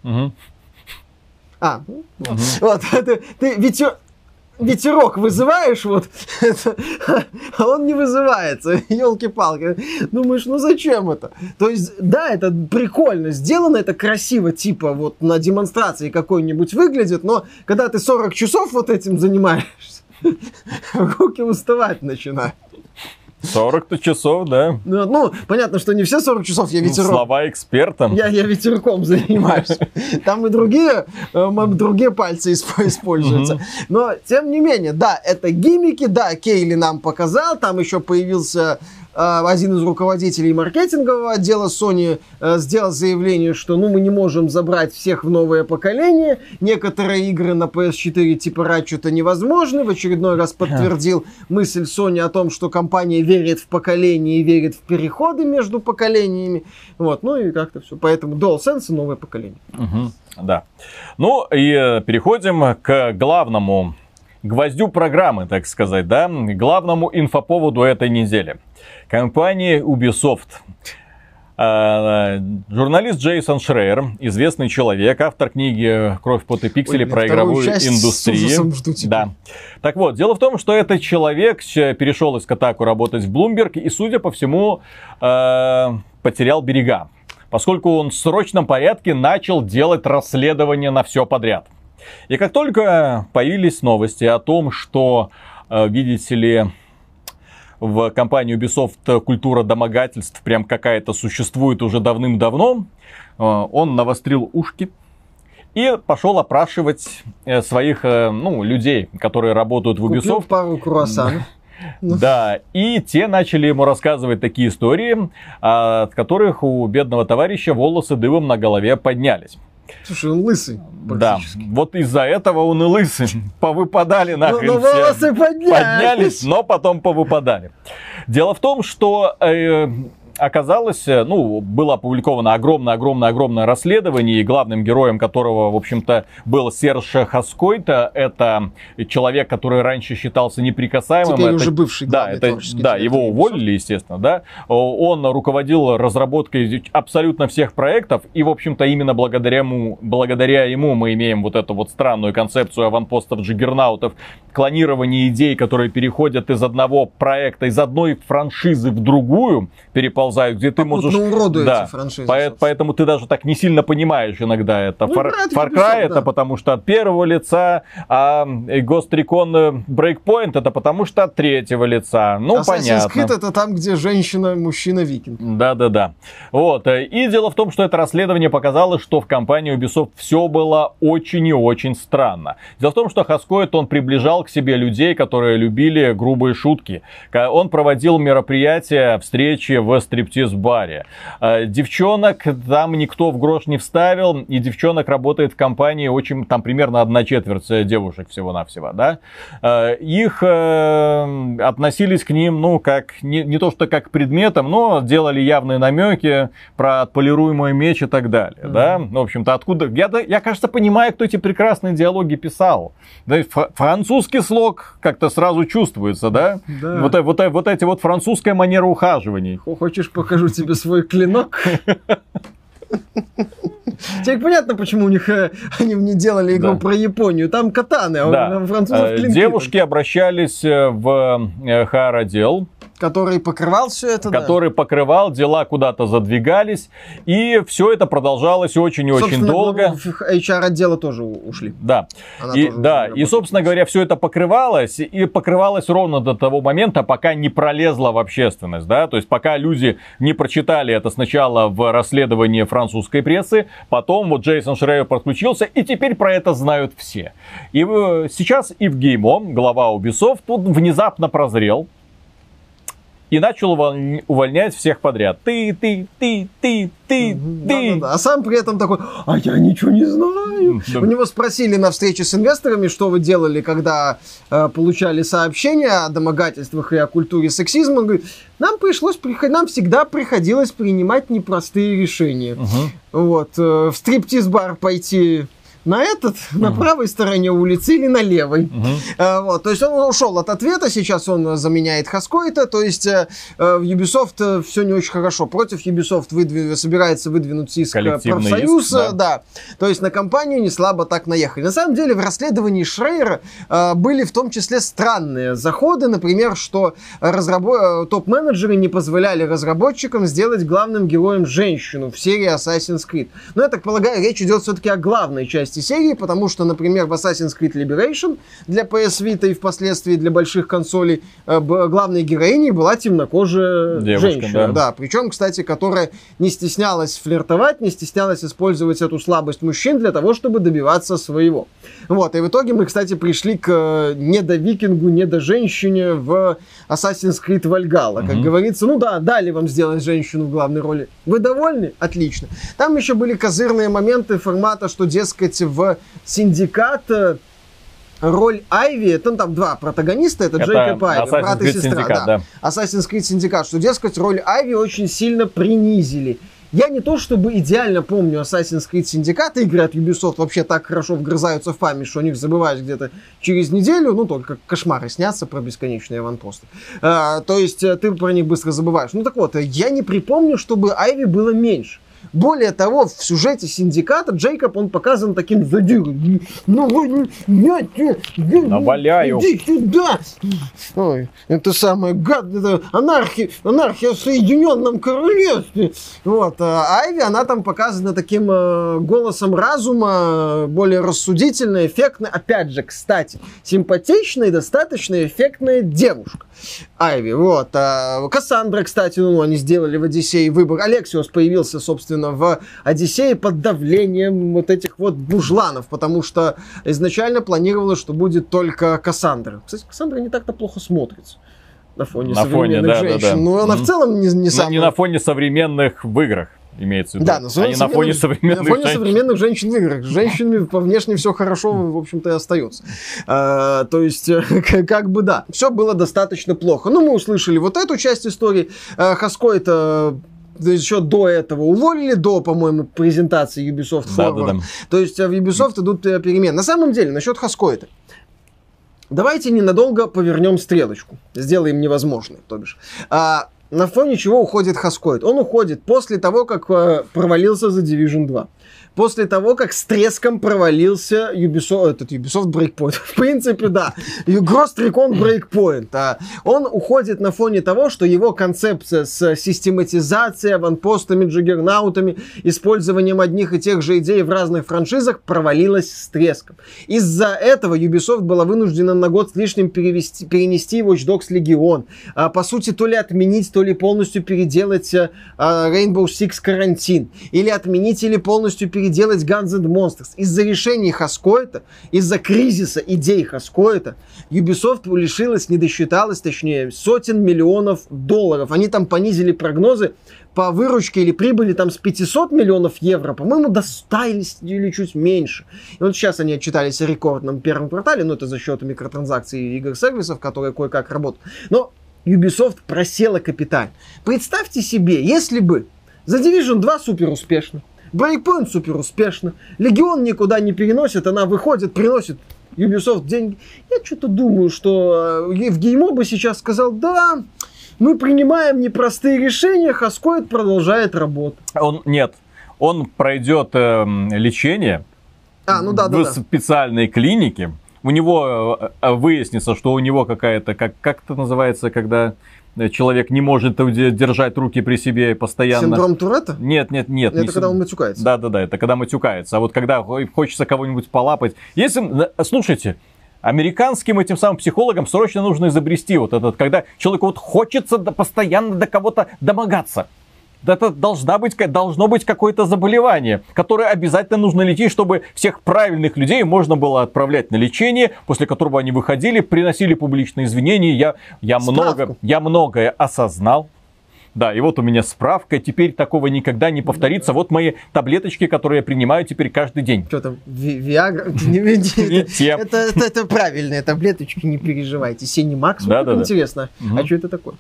Mm-hmm. А, mm-hmm. вот, ты, ты ветер ветерок вызываешь, вот, а он не вызывается, елки-палки. Думаешь, ну зачем это? То есть, да, это прикольно, сделано это красиво, типа вот на демонстрации какой-нибудь выглядит, но когда ты 40 часов вот этим занимаешься, руки уставать начинают. 40 часов, да. Ну, ну, понятно, что не все 40 часов я ветерок. Слова эксперта. Я, я ветерком занимаюсь. Там и другие, э, другие пальцы используются. Но, тем не менее, да, это гиммики, да, Кейли нам показал, там еще появился один из руководителей маркетингового отдела Sony э, сделал заявление, что ну мы не можем забрать всех в новое поколение, некоторые игры на PS4 типа Ratchet невозможны, в очередной раз подтвердил мысль Sony о том, что компания верит в поколение и верит в переходы между поколениями, вот, ну и как-то все, поэтому DualSense новое поколение. Угу, да. Ну и э, переходим к главному гвоздю программы, так сказать, да, главному инфоповоду этой недели. Компания Ubisoft а, Журналист Джейсон Шрейер, известный человек, автор книги «Кровь, пот и пиксели» Ой, про игровую индустрию. Да. Так вот, дело в том, что этот человек перешел из Катаку работать в Bloomberg и, судя по всему, а, потерял берега, поскольку он в срочном порядке начал делать расследование на все подряд. И как только появились новости о том, что, а, видите ли, в компании Ubisoft культура домогательств прям какая-то существует уже давным-давно. Э, он навострил ушки и пошел опрашивать э, своих э, ну, людей, которые работают в Ubisoft. Купил пару круассанов. Да, и те начали ему рассказывать такие истории, от которых у бедного товарища волосы дыбом на голове поднялись. Слушай, он лысый. Да, вот из-за этого он и лысый. Повыпадали нахрен но, но волосы поднялись. поднялись, но потом повыпадали. Дело в том, что э, оказалось, э, ну, было опубликовано огромное-огромное-огромное расследование, и главным героем которого, в общем-то, был Серж Хаскойта. Это человек, который раньше считался неприкасаемым. Теперь это, уже бывший Да, это, да его уволили, естественно, да. Он руководил разработкой абсолютно всех проектов, и, в общем-то, именно благодаря ему, благодаря ему мы имеем вот эту вот странную концепцию аванпостов джиггернаутов, клонирование идей, которые переходят из одного проекта, из одной франшизы в другую, переползают ползают, где ты можешь... да, франшизы. По- поэтому ты даже так не сильно понимаешь иногда это. Ну, Far, Far Cry это да. потому что от первого лица, а Ghost Recon Breakpoint это потому что от третьего лица. Ну, Assassin's понятно. Creed это там, где женщина, мужчина, викинг. Да-да-да. Вот. И дело в том, что это расследование показало, что в компании Ubisoft все было очень и очень странно. Дело в том, что Хаскоид, он приближал к себе людей, которые любили грубые шутки. Он проводил мероприятия, встречи в стриптиз-баре. Э, девчонок там никто в грош не вставил, и девчонок работает в компании очень, там примерно одна четверть э, девушек всего-навсего, да. Э, их относились к ним, ну, как, не, не то что как к предметам, но делали явные намеки про отполируемый меч и так далее, mm-hmm. да. В общем-то, откуда... Я, я, кажется, понимаю, кто эти прекрасные диалоги писал. Да, французский слог как-то сразу чувствуется, да? да. Вот, вот, вот эти вот французская манера ухаживаний. Хочешь Хочешь, покажу тебе свой клинок? Теперь понятно, почему у них э, они мне делали игру да. про Японию. Там катаны, а да. у французов э, клинки. Девушки обращались э, в HR-отдел Который покрывал все это, Который да. покрывал, дела куда-то задвигались, и все это продолжалось очень и очень долго. HR-отдела тоже ушли. Да. Она и, да, и, собственно говоря, все это покрывалось, и покрывалось ровно до того момента, пока не пролезла в общественность, да, то есть пока люди не прочитали это сначала в расследовании французской прессы, потом вот Джейсон Шрейер подключился, и теперь про это знают все. И сейчас Ив Геймо, глава Ubisoft, тут внезапно прозрел, и начал увольнять всех подряд. Ты, ты, ты, ты, ты, ты. Да, да, да. А сам при этом такой, а я ничего не знаю. Да. У него спросили на встрече с инвесторами, что вы делали, когда э, получали сообщения о домогательствах и о культуре сексизма. Он говорит, нам пришлось, нам всегда приходилось принимать непростые решения. Угу. Вот, э, в стриптиз-бар пойти на этот, uh-huh. на правой стороне улицы или на левой. Uh-huh. А, вот, то есть он ушел от ответа, сейчас он заменяет Хаскоита, то есть э, в Ubisoft э, все не очень хорошо. Против Ubisoft выдвиг, собирается выдвинуть иск профсоюза, иск, да. да. То есть на компанию не слабо так наехали. На самом деле в расследовании Шрейера э, были в том числе странные заходы, например, что разрабо- э, топ-менеджеры не позволяли разработчикам сделать главным героем женщину в серии Assassin's Creed. Но я так полагаю, речь идет все-таки о главной части части серии, потому что, например, в Assassin's Creed Liberation для PS Vita и впоследствии для больших консолей э, главной героиней была темнокожая Девушка, женщина. Да. да, причем, кстати, которая не стеснялась флиртовать, не стеснялась использовать эту слабость мужчин для того, чтобы добиваться своего. Вот, и в итоге мы, кстати, пришли к э, не до викингу, не до женщине в Assassin's Creed Valhalla. Как mm-hmm. говорится, ну да, дали вам сделать женщину в главной роли. Вы довольны? Отлично. Там еще были козырные моменты формата, что, дескать, в синдикат э, роль Айви, там, там два протагониста, это, это Джейкоб Айви, брат и сестра. Syndicate, да. да. Assassin's Creed Syndicate, что, дескать, роль Айви очень сильно принизили. Я не то чтобы идеально помню Assassin's Creed Syndicate, игры от Ubisoft вообще так хорошо вгрызаются в память, что о них забываешь где-то через неделю, ну только кошмары снятся про бесконечные аванпосты. А, то есть э, ты про них быстро забываешь. Ну так вот, я не припомню, чтобы Айви было меньше. Более того, в сюжете Синдиката Джейкоб, он показан таким задирой. Ну, я тебе... Наваляю. Иди сюда. Ой, это самое гад, это анархия, анархия в Соединенном Королевстве. Вот, а Айви, она там показана таким э, голосом разума, более рассудительная, эффектная. Опять же, кстати, симпатичная и достаточно эффектная девушка. Айви, вот. А Кассандра, кстати, ну, они сделали в Одиссее выбор. Алексиос появился, собственно, в Одиссее под давлением вот этих вот бужланов, потому что изначально планировалось, что будет только Кассандра. Кстати, Кассандра не так-то плохо смотрится на фоне на современных фоне, да, женщин. Да, да. Но она mm-hmm. в целом не, не самая... не на фоне современных в играх имеется в виду. Да, но а не на фоне современных, на фоне женщин. современных женщин в играх. С женщинами по внешне все хорошо, в общем-то, и остается. А, то есть, как бы да, все было достаточно плохо. Ну, мы услышали вот эту часть истории. А, Хаско это еще до этого уволили, до, по-моему, презентации Ubisoft да, Forward. Да, да. То есть в Ubisoft идут э, перемены. На самом деле, насчет Хаскоита. Давайте ненадолго повернем стрелочку. Сделаем невозможное, то бишь. А, на фоне чего уходит Хаскоид? Он уходит после того, как э, провалился за Division 2 после того, как с треском провалился Ubisoft, этот Ubisoft Breakpoint. В принципе, да. Ghost Recon Breakpoint. А он уходит на фоне того, что его концепция с систематизацией, аванпостами, джиггернаутами, использованием одних и тех же идей в разных франшизах провалилась с треском. Из-за этого Ubisoft была вынуждена на год с лишним перевести, перенести Watch Dogs Legion. А, по сути, то ли отменить, то ли полностью переделать а, Rainbow Six карантин. Или отменить, или полностью переделать переделать Guns and Monsters. Из-за решений Хаскоэта, из-за кризиса идей Хаскоэта, Ubisoft лишилась, не досчиталась, точнее, сотен миллионов долларов. Они там понизили прогнозы по выручке или прибыли там с 500 миллионов евро, по-моему, до 100 или, чуть меньше. И вот сейчас они отчитались о рекордном первом квартале, но это за счет микротранзакций и игр-сервисов, которые кое-как работают. Но Ubisoft просела капиталь. Представьте себе, если бы за Division 2 супер успешно, Брейкпоинт супер успешно. Легион никуда не переносит, она выходит, приносит Ubisoft деньги. Я что-то думаю, что э, Евгеймо бы сейчас сказал, да, мы принимаем непростые решения, Хаскоид продолжает работу. Он, нет, он пройдет э, лечение а, ну да, в да, специальной да. клинике. У него э, э, выяснится, что у него какая-то, как, как это называется, когда человек не может держать руки при себе постоянно. Синдром Туретта? Нет, нет, нет. Это не когда он матюкается. Да, да, да, это когда матюкается. А вот когда хочется кого-нибудь полапать. Если, слушайте, американским этим самым психологам срочно нужно изобрести вот этот, когда человеку вот хочется постоянно до кого-то домогаться это должна быть, должно быть какое-то заболевание, которое обязательно нужно лечить, чтобы всех правильных людей можно было отправлять на лечение, после которого они выходили, приносили публичные извинения. Я, я, много, я многое осознал, да, и вот у меня справка, теперь такого никогда не повторится. Вот мои таблеточки, которые я принимаю теперь каждый день. Что там, Виагра? Это правильные таблеточки, не переживайте. Синемакс, интересно. А что это такое?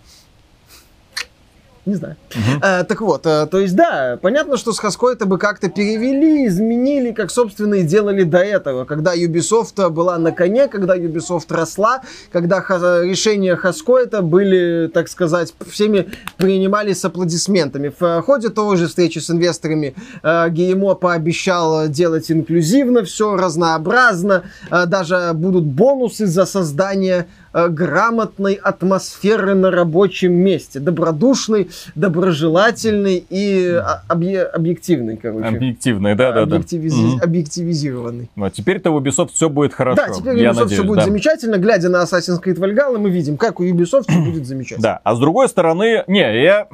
Не знаю. Угу. А, так вот, а, то есть, да, понятно, что с Хаской это бы как-то перевели, изменили, как, собственно, и делали до этого. Когда Ubisoft была на коне, когда Ubisoft росла, когда ха- решения Хаско это были, так сказать, всеми принимались с аплодисментами. В ходе того же встречи с инвесторами э, ГМО пообещал делать инклюзивно все, разнообразно, э, даже будут бонусы за создание грамотной атмосферы на рабочем месте. Добродушный, доброжелательный и а, объ- объективный, короче. Объективный, да, да, да. Объективизи- Объективизированный. Вот теперь-то у Ubisoft все будет хорошо. Да, теперь я Ubisoft надеюсь, все будет да. замечательно. Глядя на Assassin's Creed Valhalla, мы видим, как у Ubisoft все будет замечательно. Да, а с другой стороны, не, я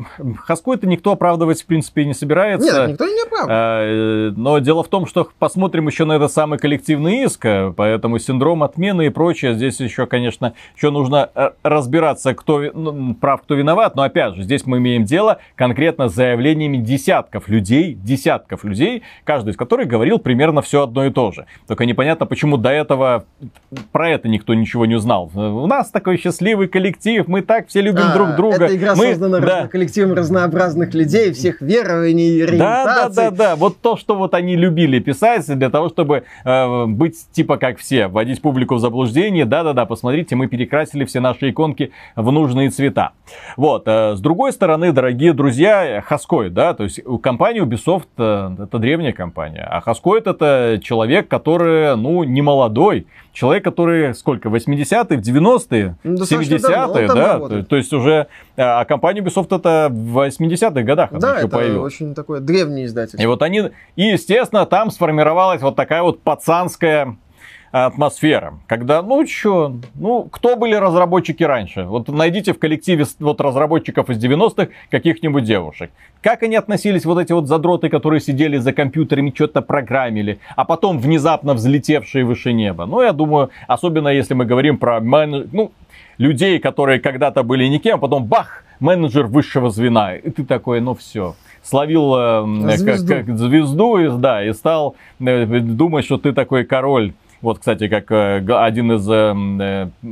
Хаску это никто оправдывать в принципе не собирается. Нет, никто не оправдывает. А, э, Но дело в том, что посмотрим еще на этот самый коллективный иск, э, поэтому синдром отмены и прочее, здесь еще, конечно, еще нужно э, разбираться, кто ну, прав, кто виноват, но опять же, здесь мы имеем дело конкретно с заявлениями десятков людей, десятков людей, каждый из которых говорил примерно все одно и то же. Только непонятно, почему до этого про это никто ничего не узнал. Э, У нас такой счастливый коллектив, мы так все любим А, друг друга. Эта игра мы, создана да, коллективом разнообразных людей, всех верований, да, да, ориентаций. да, да. Вот то, что вот они любили писать для того, чтобы э, быть типа как все, вводить публику в заблуждение. Да, да, да. Посмотрите, мы перекрасили все наши иконки в нужные цвета. Вот. э, с другой стороны, дорогие друзья, Хаской, да, то есть у компании Ubisoft э, это древняя компания, а Хаской это человек, который, ну, не молодой. Человек, который сколько, 80-е, в 90-е, Ну, он 70-е, там да, то, то есть уже, э, а компания Ubisoft это в 80-х годах она Да, еще это появилась. очень такое древнее издательство. И вот они, и естественно, там сформировалась вот такая вот пацанская атмосфера, когда, ну чё, ну кто были разработчики раньше? Вот найдите в коллективе вот разработчиков из 90-х каких-нибудь девушек. Как они относились, вот эти вот задроты, которые сидели за компьютерами, что-то программили, а потом внезапно взлетевшие выше неба? Ну, я думаю, особенно если мы говорим про мен- ну, людей, которые когда-то были никем, а потом бах, менеджер высшего звена. И ты такой, ну все, словил э, как- Звезду. как звезду, и, да, и стал э, думать, что ты такой король. Вот, кстати, как э, один из э, э, э,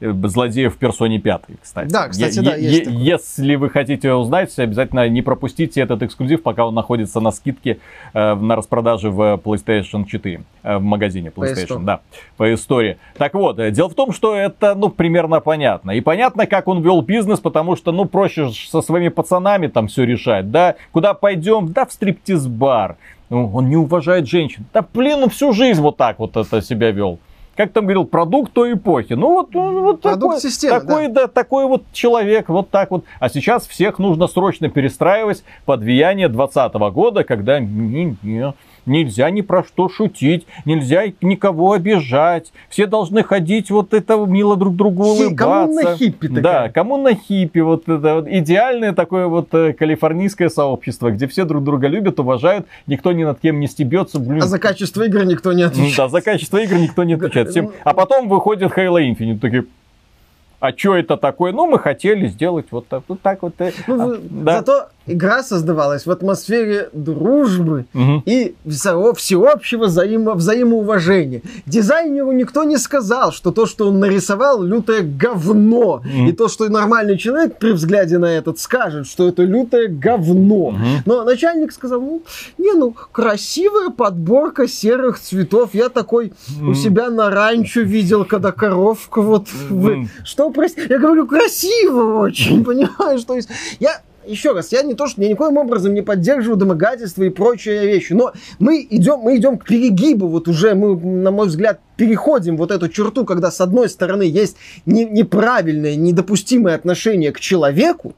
злодеев в персоне 5, кстати. Да, кстати, Е- да, е- есть такой. Если вы хотите узнать, обязательно не пропустите этот эксклюзив, пока он находится на скидке э, на распродаже в PlayStation 4, э, в магазине PlayStation, истории. да, по истории. Так вот, э, дело в том, что это, ну, примерно понятно. И понятно, как он вел бизнес, потому что, ну, проще со своими пацанами там все решать, да, куда пойдем, да, в стриптиз-бар. Ну, он не уважает женщин. Да, блин, он всю жизнь вот так вот это себя вел. Как там говорил, продукт той эпохи. Ну вот, ну, вот Продукт такой, системы, такой, да. такой вот человек, вот так вот. А сейчас всех нужно срочно перестраивать под влияние 2020 года, когда не- не- нельзя ни про что шутить, нельзя никого обижать. Все должны ходить вот это мило друг другу улыбаться. коммуна хиппи такая. Да, коммуна хиппи. Вот это вот идеальное такое вот э, калифорнийское сообщество, где все друг друга любят, уважают, никто ни над кем не стебется. Блин, А за качество игр никто не ну отвечает. Да, за качество игр никто не отвечает. Всем- А потом выходит Halo Infinite, такие, а что это такое? Ну, мы хотели сделать вот так вот. Так вот э, Ну, а, да. Зато игра создавалась в атмосфере дружбы Мгм. и всего- всеобщего взаимо, взаимоуважения. Дизайнеру никто не сказал, что то, что он нарисовал, лютое говно. Мгм. И то, что нормальный человек при взгляде на этот скажет, что это лютое говно. Мгм. Но начальник сказал, ну, не, ну, красивая подборка серых цветов. Я такой у Мгм. себя на ранчо видел, когда коровка вот... вы- Мгм. Что, прости? Я говорю, красиво очень, понимаешь? То есть, я... Еще раз, я не то, что я никоим образом не поддерживаю домогательства и прочие вещи, но мы идем, мы идем к перегибу, вот уже мы, на мой взгляд, переходим вот эту черту, когда с одной стороны есть не- неправильное, недопустимое отношение к человеку,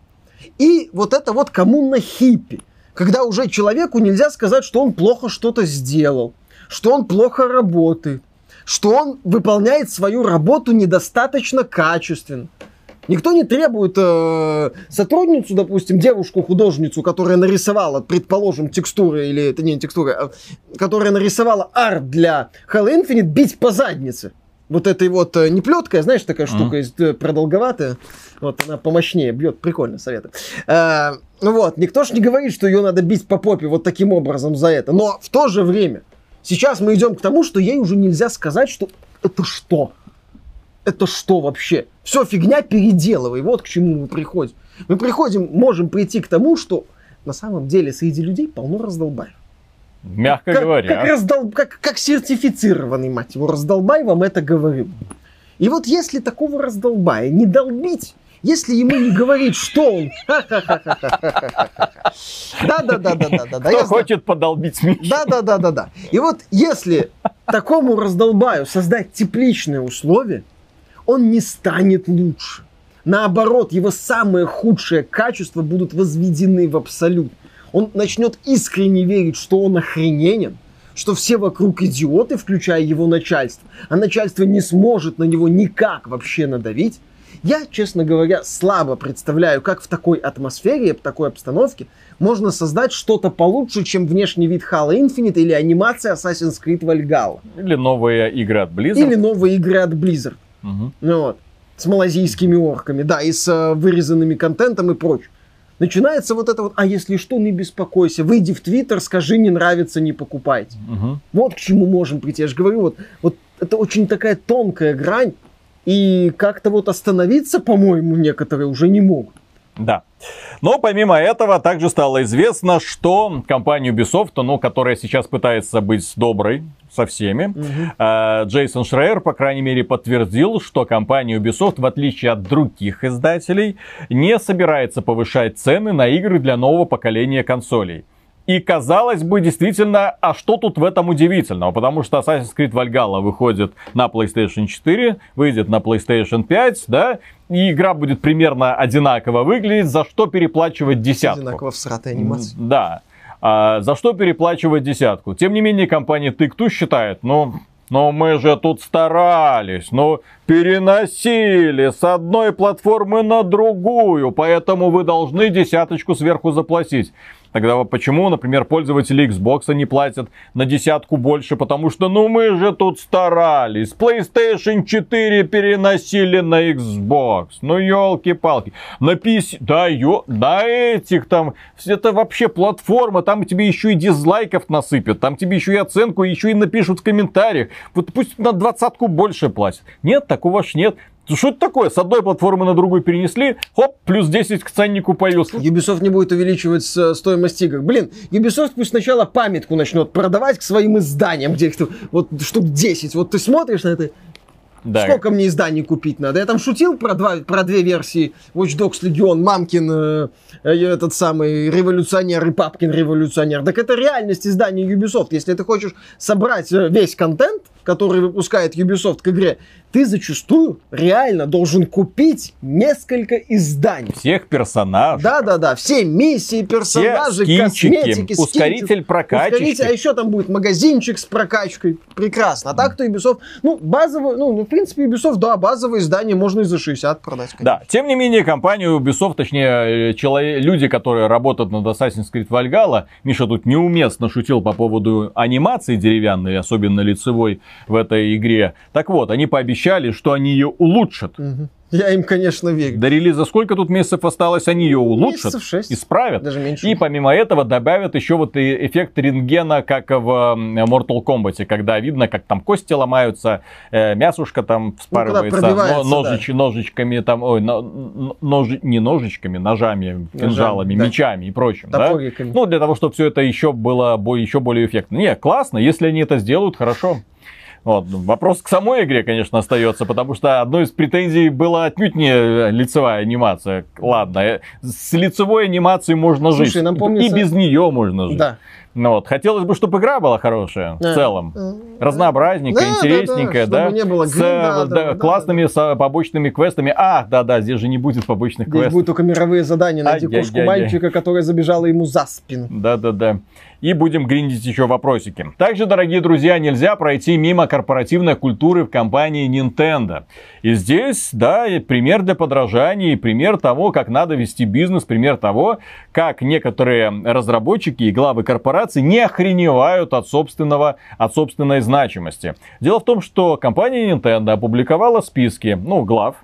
и вот это вот коммуна хиппи, когда уже человеку нельзя сказать, что он плохо что-то сделал, что он плохо работает, что он выполняет свою работу недостаточно качественно. Никто не требует э, сотрудницу, допустим, девушку-художницу, которая нарисовала, предположим, текстуры, или это не текстуры, а, которая нарисовала арт для Halo Infinite, бить по заднице. Вот этой вот э, не плеткая, знаешь, такая Мгм. штука есть э, продолговатая. Вот она помощнее бьет, прикольно, советую. Э, ну вот, никто ж не говорит, что ее надо бить по попе вот таким образом за это. Но в то же время, сейчас мы идем к тому, что ей уже нельзя сказать, что это что? Это что вообще? Все фигня, переделывай. Вот к чему мы приходим. Мы приходим, можем прийти к тому, что на самом деле среди людей полно раздолбаев. Мягко Как, говоря. как, раздол- как, как сертифицированный, мать его, раздолбай вам это говорю. И вот если такого раздолбая не долбить, если ему не говорить, что он... Да-да-да-да-да-да. Кто хочет подолбить Мишу? Да, да, да, да, да. И вот если такому раздолбаю создать тепличные условия, он не станет лучше. Наоборот, его самые худшие качества будут возведены в абсолют. Он начнет искренне верить, что он охрененен, что все вокруг идиоты, включая его начальство, а начальство не сможет на него никак вообще надавить. Я, честно говоря, слабо представляю, как в такой атмосфере, в такой обстановке можно создать что-то получше, чем внешний вид Halo Infinite или анимация Assassin's Creed Valhalla. Или новые игры от Blizzard. Или новые игры от Blizzard. Угу. Ну, вот. С малазийскими орками, да, и с uh, вырезанными контентом и прочее. Начинается вот это вот, а если что, не беспокойся, выйди в Твиттер, скажи, не нравится, не покупайте. Угу. Вот к чему можем прийти. Я же говорю, вот, вот это очень такая тонкая грань, и как-то вот остановиться, по-моему, некоторые уже не могут. Да. Но помимо этого также стало известно, что компания Ubisoft, ну, которая сейчас пытается быть доброй со всеми, угу. Джейсон Шрейер, по крайней мере, подтвердил, что компания Ubisoft, в отличие от других издателей, не собирается повышать цены на игры для нового поколения консолей. И казалось бы, действительно, а что тут в этом удивительного? Потому что Assassin's Creed Valhalla выходит на PlayStation 4, выйдет на PlayStation 5, да, и игра будет примерно одинаково выглядеть, за что переплачивать десятку. Одинаково всратой анимации. Да. А, за что переплачивать десятку? Тем не менее, компания Take-Two считает, ну, но мы же тут старались, ну, переносили с одной платформы на другую, поэтому вы должны десяточку сверху заплатить. Тогда почему, например, пользователи Xbox не платят на десятку больше? Потому что, ну мы же тут старались. PlayStation 4 переносили на Xbox. Ну елки-палки. На PC, да, ё, на этих там, это вообще платформа, там тебе еще и дизлайков насыпят, там тебе еще и оценку, еще и напишут в комментариях. Вот пусть на двадцатку больше платят. Нет, такого ж нет. Что это такое? С одной платформы на другую перенесли, хоп, плюс 10 к ценнику появился. Ubisoft не будет увеличивать стоимость игр. Блин, Ubisoft пусть сначала памятку начнет продавать к своим изданиям, где их вот штук 10. Вот ты смотришь на это, да. Сколько мне изданий купить надо? Я там шутил про, два, про две версии Watch Dogs Legion, Мамкин, э, э, этот самый революционер и Папкин революционер. Так это реальность издания Ubisoft. Если ты хочешь собрать э, весь контент, который выпускает Ubisoft к игре, ты зачастую реально должен купить несколько изданий. Всех персонажей. Да-да-да, все миссии, персонажи, все скинчики, косметики, ускоритель скинчик, прокачки. Ускоритель, а еще там будет магазинчик с прокачкой. Прекрасно. А так-то Ubisoft, ну, базовый, ну, в принципе, Ubisoft, да, базовые издания можно и за 60 продать. Конечно. Да, тем не менее, компания Ubisoft, точнее, человек, люди, которые работают над Assassin's Creed Valhalla, Миша тут неуместно шутил по поводу анимации деревянной, особенно лицевой в этой игре. Так вот, они пообещали, что они ее улучшат. Угу. Я им, конечно, верю. До релиза сколько тут месяцев осталось, они ее улучшат, Месяцев 6. исправят. Даже меньше. И помимо этого добавят еще вот эффект рентгена, как в Mortal Kombat, когда видно, как там кости ломаются, э, мясушка там ну, вспарывается, ну, ножич, да. ножичками там, ой, нож, не ножичками, ножами, кинжалами, да. мечами и прочим. Да? Ну, для того, чтобы все это еще было еще более эффектно. Не, классно, если они это сделают, хорошо. Вот. Вопрос к самой игре, конечно, остается, потому что одной из претензий была отнюдь не лицевая анимация. Ладно, э, с лицевой анимацией можно Слушай, жить. Нам помнится... И без нее можно жить. Да. Ну вот, хотелось бы, чтобы игра была хорошая да. в целом. Разнообразненькая, да, интересненькая, да. да, да. не было с да, да, классными да. побочными квестами. А, да, да, здесь же не будет побочных здесь квестов. Здесь будут только мировые задания. Найди кошку мальчика, которая забежала ему за спину. Да, да, да и будем гриндить еще вопросики. Также, дорогие друзья, нельзя пройти мимо корпоративной культуры в компании Nintendo. И здесь, да, пример для подражания, пример того, как надо вести бизнес, пример того, как некоторые разработчики и главы корпораций не охреневают от, собственного, от собственной значимости. Дело в том, что компания Nintendo опубликовала списки, ну, глав,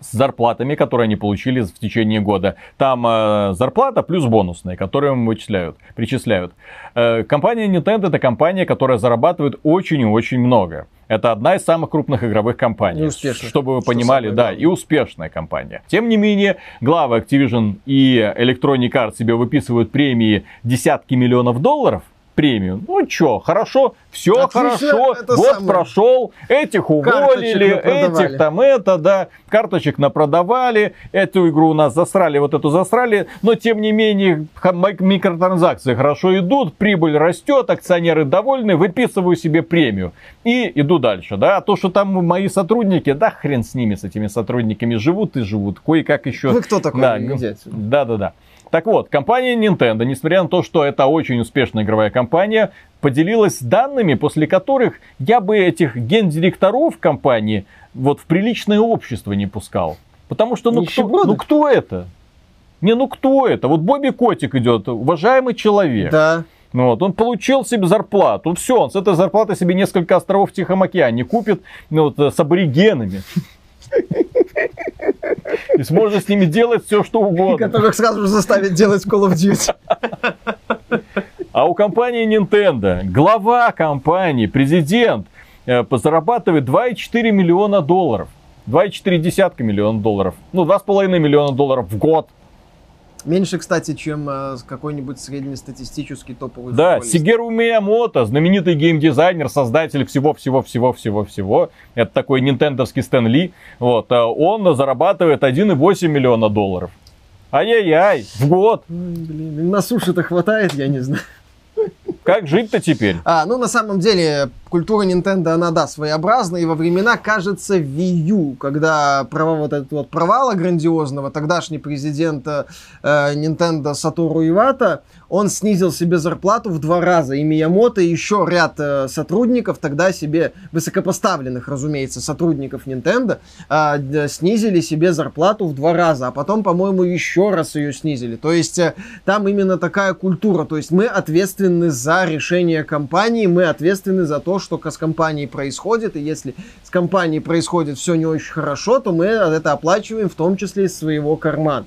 с зарплатами, которые они получили в течение года. Там э, зарплата плюс бонусные, которые им вычисляют, причисляют. Э, компания Nintendo это компания, которая зарабатывает очень и очень много. Это одна из самых крупных игровых компаний. И успешная. Чтобы вы понимали, да, и успешная компания. Тем не менее, главы Activision и Electronic Arts себе выписывают премии десятки миллионов долларов – премию. Ну чё, хорошо, все Отлично, хорошо, год самое. прошел, этих уволили, этих там это, да, карточек напродавали, эту игру у нас засрали, вот эту засрали, но тем не менее микротранзакции хорошо идут, прибыль растет, акционеры довольны, выписываю себе премию и иду дальше, да, а то, что там мои сотрудники, да хрен с ними, с этими сотрудниками, живут и живут, кое-как еще. Вы кто такой? Да, отсюда. да, да, да. Так вот, компания Nintendo, несмотря на то, что это очень успешная игровая компания, поделилась данными, после которых я бы этих гендиректоров компании вот в приличное общество не пускал. Потому что ну кто, ну кто это? Не, ну кто это? Вот Бобби Котик идет, уважаемый человек. Да. Ну Вот, он получил себе зарплату. Все, он с этой зарплаты себе несколько островов в Тихом океане купит ну, вот, с аборигенами. И сможет с ними делать все, что угодно. Которых сразу же заставить делать Call of Duty. А у компании Nintendo глава компании, президент, э, зарабатывает 2,4 миллиона долларов. 2,4 десятка миллиона долларов. Ну, 2,5 миллиона долларов в год. Меньше, кстати, чем э, какой-нибудь среднестатистический топовый Да, футболист. Сигеру Миямото, знаменитый геймдизайнер, создатель всего-всего-всего-всего-всего. Это такой нинтендовский Стэн Ли. Вот, а он зарабатывает 1,8 миллиона долларов. Ай-яй-яй, в год. Ой, блин, на суше-то хватает, я не знаю. Как жить-то теперь? А, ну, на самом деле, культура Nintendo, она, да, своеобразна. И во времена, кажется, Wii U, когда провал, вот этот вот провала грандиозного, тогдашний президент э, Nintendo Сатору Ивата, он снизил себе зарплату в два раза. И Миямото, и еще ряд э, сотрудников, тогда себе, высокопоставленных, разумеется, сотрудников Nintendo, э, снизили себе зарплату в два раза. А потом, по-моему, еще раз ее снизили. То есть, э, там именно такая культура. То есть, мы ответственны за решение компании, мы ответственны за то, что с компанией происходит. И если с компанией происходит все не очень хорошо, то мы это оплачиваем, в том числе из своего кармана.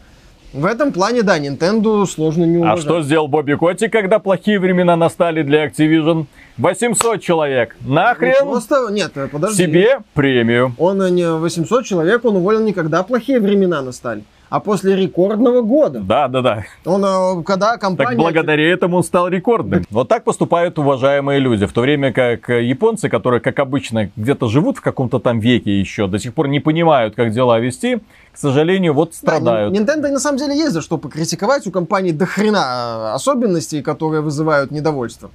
В этом плане, да, Nintendo сложно не А уважать. что сделал Бобби Котик, когда плохие времена настали для Activision? 800 человек. Ну, Нахрен Просто, нет, подожди. себе премию. Он э, не 800 человек, он уволил не когда плохие времена настали, а после рекордного года. Да, да, да. Он, э, когда компания... Так благодаря этому он стал рекордным. Вот так поступают уважаемые люди. В то время как э, японцы, которые, как обычно, где-то живут в каком-то там веке еще, до сих пор не понимают, как дела вести, к сожалению, вот Да, страдают. Нин- Nintendo на самом деле есть за что покритиковать. У компании до хрена э, особенностей, которые вызывают недовольство.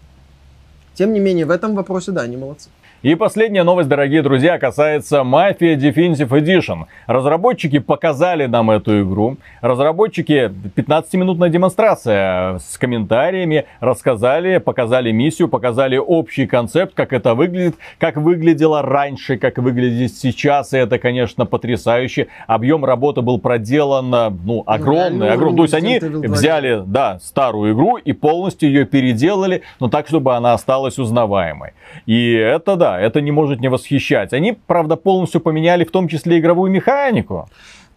Тем не менее, в этом вопросе, да, они молодцы. И последняя новость, дорогие друзья, касается Mafia Definitive Edition. Разработчики показали нам эту игру. Разработчики, 15-минутная демонстрация с комментариями, рассказали, показали миссию, показали общий концепт, как это выглядит, как выглядело раньше, как выглядит сейчас. И это, конечно, потрясающе. Объем работы был проделан, ну, огромный, реальный огромный. То есть они Resident Evil 2. взяли, да, старую игру и полностью ее переделали, но так, чтобы она осталась узнаваемой. И это да, это не может не восхищать. Они, правда, полностью поменяли в том числе игровую механику.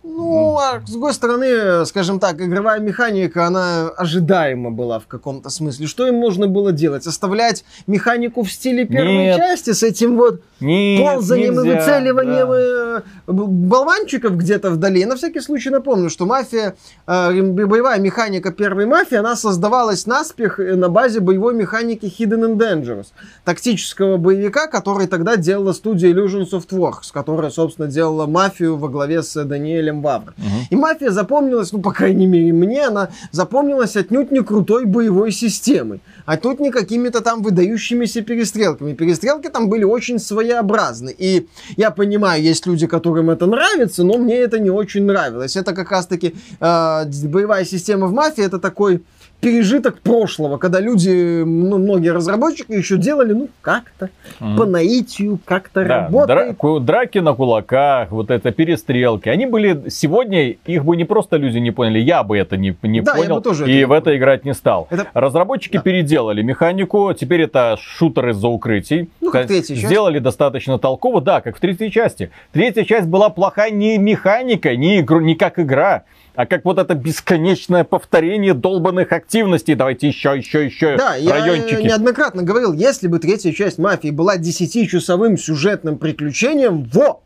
Ну, а с другой стороны, скажем так, игровая механика, она ожидаема была в каком-то смысле. Что им нужно было делать? Оставлять механику в стиле первой Нет. части с этим вот Нет, ползанием и нельзя, выцеливанием да. э, болванчиков где-то вдали. На всякий случай напомню, что мафия, э, боевая механика первой мафии, она создавалась наспех э, на базе боевой механики Hidden and Dangerous, тактического боевика, который тогда делала студия Illusion Softworks, которая, собственно, делала мафию во главе с Даниэлем Вавр. И мафия запомнилась, ну, по крайней мере, мне она запомнилась отнюдь не крутой боевой системой, отнюдь не какими-то там выдающимися перестрелками. Перестрелки там были очень своеобразны. И я понимаю, есть люди, которым это нравится, но мне это не очень нравилось. Это как раз-таки э, боевая система в мафии, это такой пережиток прошлого, когда люди, ну, многие разработчики еще делали, ну, как-то, по наитию, как-то Да, работает. дра- драки на кулаках, вот это перестрелки. Они были сегодня, их бы не просто люди не поняли, я бы это не, не Да, понял тоже это и не в это играть не стал. Это- Разработчики Да. переделали механику, теперь это шутер из-за укрытий. Ну, как третья часть. Сделали достаточно толково, да, как в третьей части. Третья часть была плохая не механика, не, игру, не как игра, а как вот это бесконечное повторение долбанных активностей. Давайте еще, еще, еще Да, я райончики. неоднократно говорил, если бы третья часть «Мафии» была 10-часовым сюжетным приключением, во!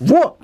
Во!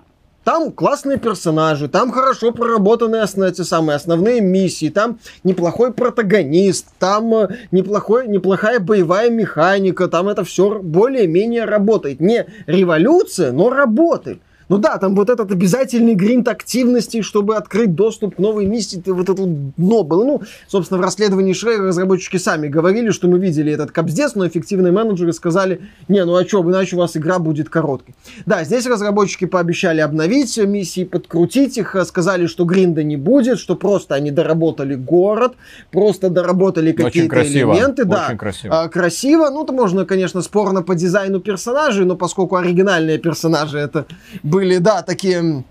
Там классные персонажи, там хорошо проработанные эти самые основные миссии, там неплохой протагонист, там э, неплохой, неплохая боевая механика, там это все более-менее работает. Не революция, но работает. Ну да, там вот этот обязательный гринт активности, чтобы открыть доступ к новой миссии, вот это дно было. Ну, собственно, в расследовании Шрейера разработчики сами говорили, что мы видели этот капздец, но эффективные менеджеры сказали, не, ну а что, иначе у вас игра будет короткой. Да, здесь разработчики пообещали обновить миссии, подкрутить их, сказали, что гринда не будет, что просто они доработали город, просто доработали какие-то элементы. Очень да, красиво. А, красиво. Ну, это можно, конечно, спорно по дизайну персонажей, но поскольку оригинальные персонажи это были были, да, такие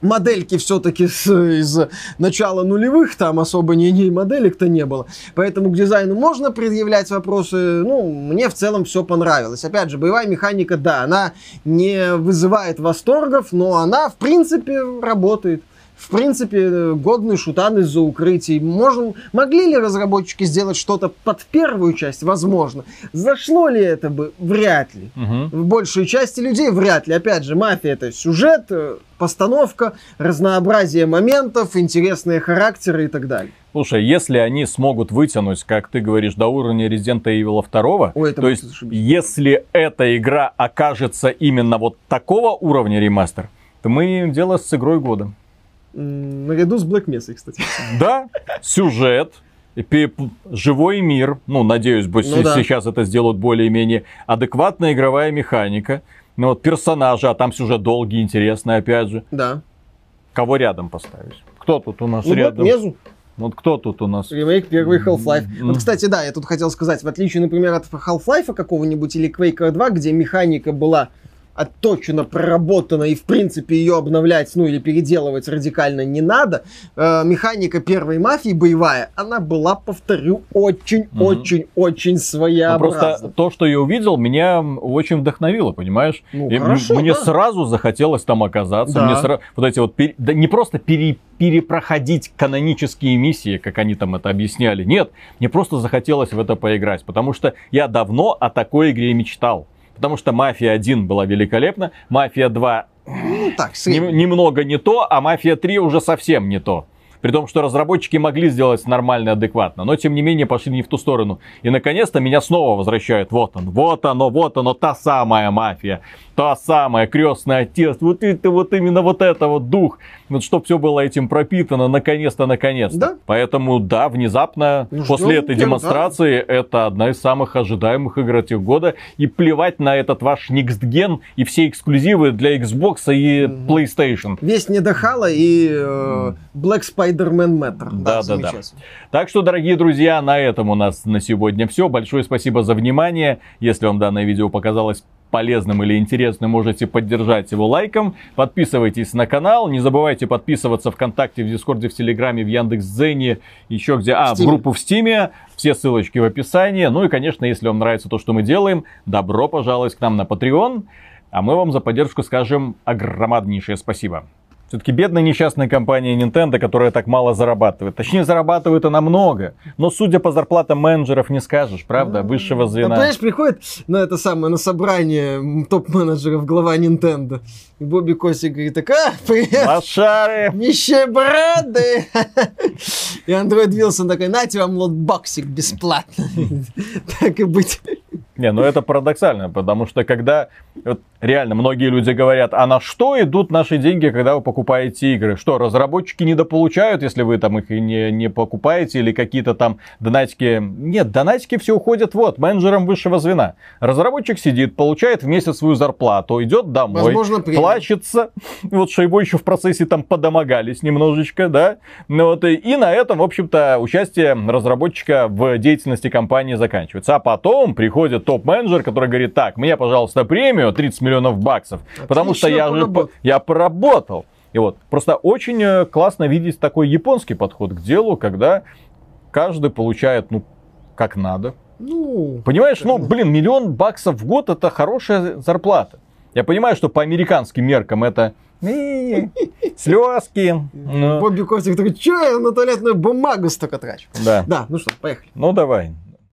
модельки все-таки из начала нулевых, там особо ни, ни моделек-то не было. Поэтому к дизайну можно предъявлять вопросы. Ну, мне в целом все понравилось. Опять же, боевая механика, да, она не вызывает восторгов, но она, в принципе, работает в принципе, годный шутан из-за укрытий. Можем, могли ли разработчики сделать что-то под первую часть? Возможно. Зашло ли это бы? Вряд ли. Угу. В большей части людей вряд ли. Опять же, мафия это сюжет, э, постановка, разнообразие моментов, интересные характеры и так далее. Слушай, если они смогут вытянуть, как ты говоришь, до уровня Resident Evil 2, Ой, то есть если эта игра окажется именно вот такого уровня ремастер, то мы имеем дело с игрой года. Наряду с Black Mesa, кстати. Да, сюжет, живой мир, ну, надеюсь, ну, сейчас да. это сделают более-менее адекватная игровая механика, ну, вот персонажи, а там сюжет долгий, интересный, опять же. Да. Кого рядом поставить? Кто тут у нас ну, рядом? Мезу. Вот кто тут у нас? Ремейк первый Half-Life. Mm-hmm. Вот, кстати, да, я тут хотел сказать, в отличие, например, от Half-Life какого-нибудь или Quake 2, где механика была отточена, проработана, и в принципе ее обновлять, ну или переделывать радикально не надо. Э, механика первой мафии боевая, она была, повторю, очень-очень-очень угу. своеобразна. Ну, просто то, что я увидел, меня очень вдохновило, понимаешь? Ну, и хорошо, мне да. сразу захотелось там оказаться. Да. Мне сразу, вот эти вот, пере, да не просто пере, перепроходить канонические миссии, как они там это объясняли. Нет, мне просто захотелось в это поиграть, потому что я давно о такой игре мечтал. Потому что «Мафия 1» была великолепна, «Мафия 2» ну, так, нем, немного не то, а «Мафия 3» уже совсем не то. При том, что разработчики могли сделать нормально, адекватно, но тем не менее пошли не в ту сторону. И наконец-то меня снова возвращают. Вот он, вот оно, вот оно, та самая мафия та самая крестный отец, вот это вот именно вот это вот дух, вот чтобы все было этим пропитано, наконец-то, наконец-то. Да? Поэтому, да, внезапно Ну, после этой тех, демонстрации это одна из самых ожидаемых игр этих года. И плевать на этот ваш Next Gen и все эксклюзивы для Xbox и PlayStation. Весь недохала и э, Black Spider-Man Matter. Да, да, да. замечательно. Так что, дорогие друзья, на этом у нас на сегодня все. Большое спасибо за внимание. Если вам данное видео показалось полезным или интересным, можете поддержать его лайком. Подписывайтесь на канал. Не забывайте подписываться ВКонтакте, в Дискорде, в Телеграме, в Яндекс.Дзене, еще где... А, в группу в Стиме. Все ссылочки в описании. Ну и, конечно, если вам нравится то, что мы делаем, добро пожаловать к нам на Patreon. А мы вам за поддержку скажем огромнейшее спасибо. Все-таки бедная несчастная компания Nintendo, которая так мало зарабатывает. Точнее, зарабатывает она много. Но судя по зарплатам менеджеров, не скажешь, правда, высшего Да, звена. понимаешь, приходит на это самое, на собрание топ-менеджеров глава Nintendo. И Бобби Котик говорит, так, а, привет, Лошары! нищеброды. И Эндрю Уилсон такой, нате вам лутбоксик бесплатно. Так и быть. Не, ну это парадоксально, потому что когда вот, реально многие люди говорят, а на что идут наши деньги, когда вы покупаете игры? Что, разработчики недополучают, если вы там их не, не покупаете, или какие-то там донатики? Нет, донатики все уходят вот, менеджерам высшего звена. Разработчик сидит, получает в месяц свою зарплату, идет домой, Возможно, плачется, вот что его еще в процессе там подомогались немножечко, да, ну, вот, и, и на этом, в общем-то, участие разработчика в деятельности компании заканчивается. А потом приходит топ-менеджер, который говорит, так, мне, пожалуйста, премию 30 миллионов баксов, потому что я же поработал. по- я поработал. И вот, просто очень э, классно видеть такой японский подход к делу, когда каждый получает, ну, как надо. Ну, Понимаешь, ну, блин, миллион баксов в год это хорошая зарплата. Я понимаю, что по американским меркам это слезки. Бобби Косик такой, что я на туалетную бумагу столько трачу? Да. Да, ну что, поехали. Ну давай.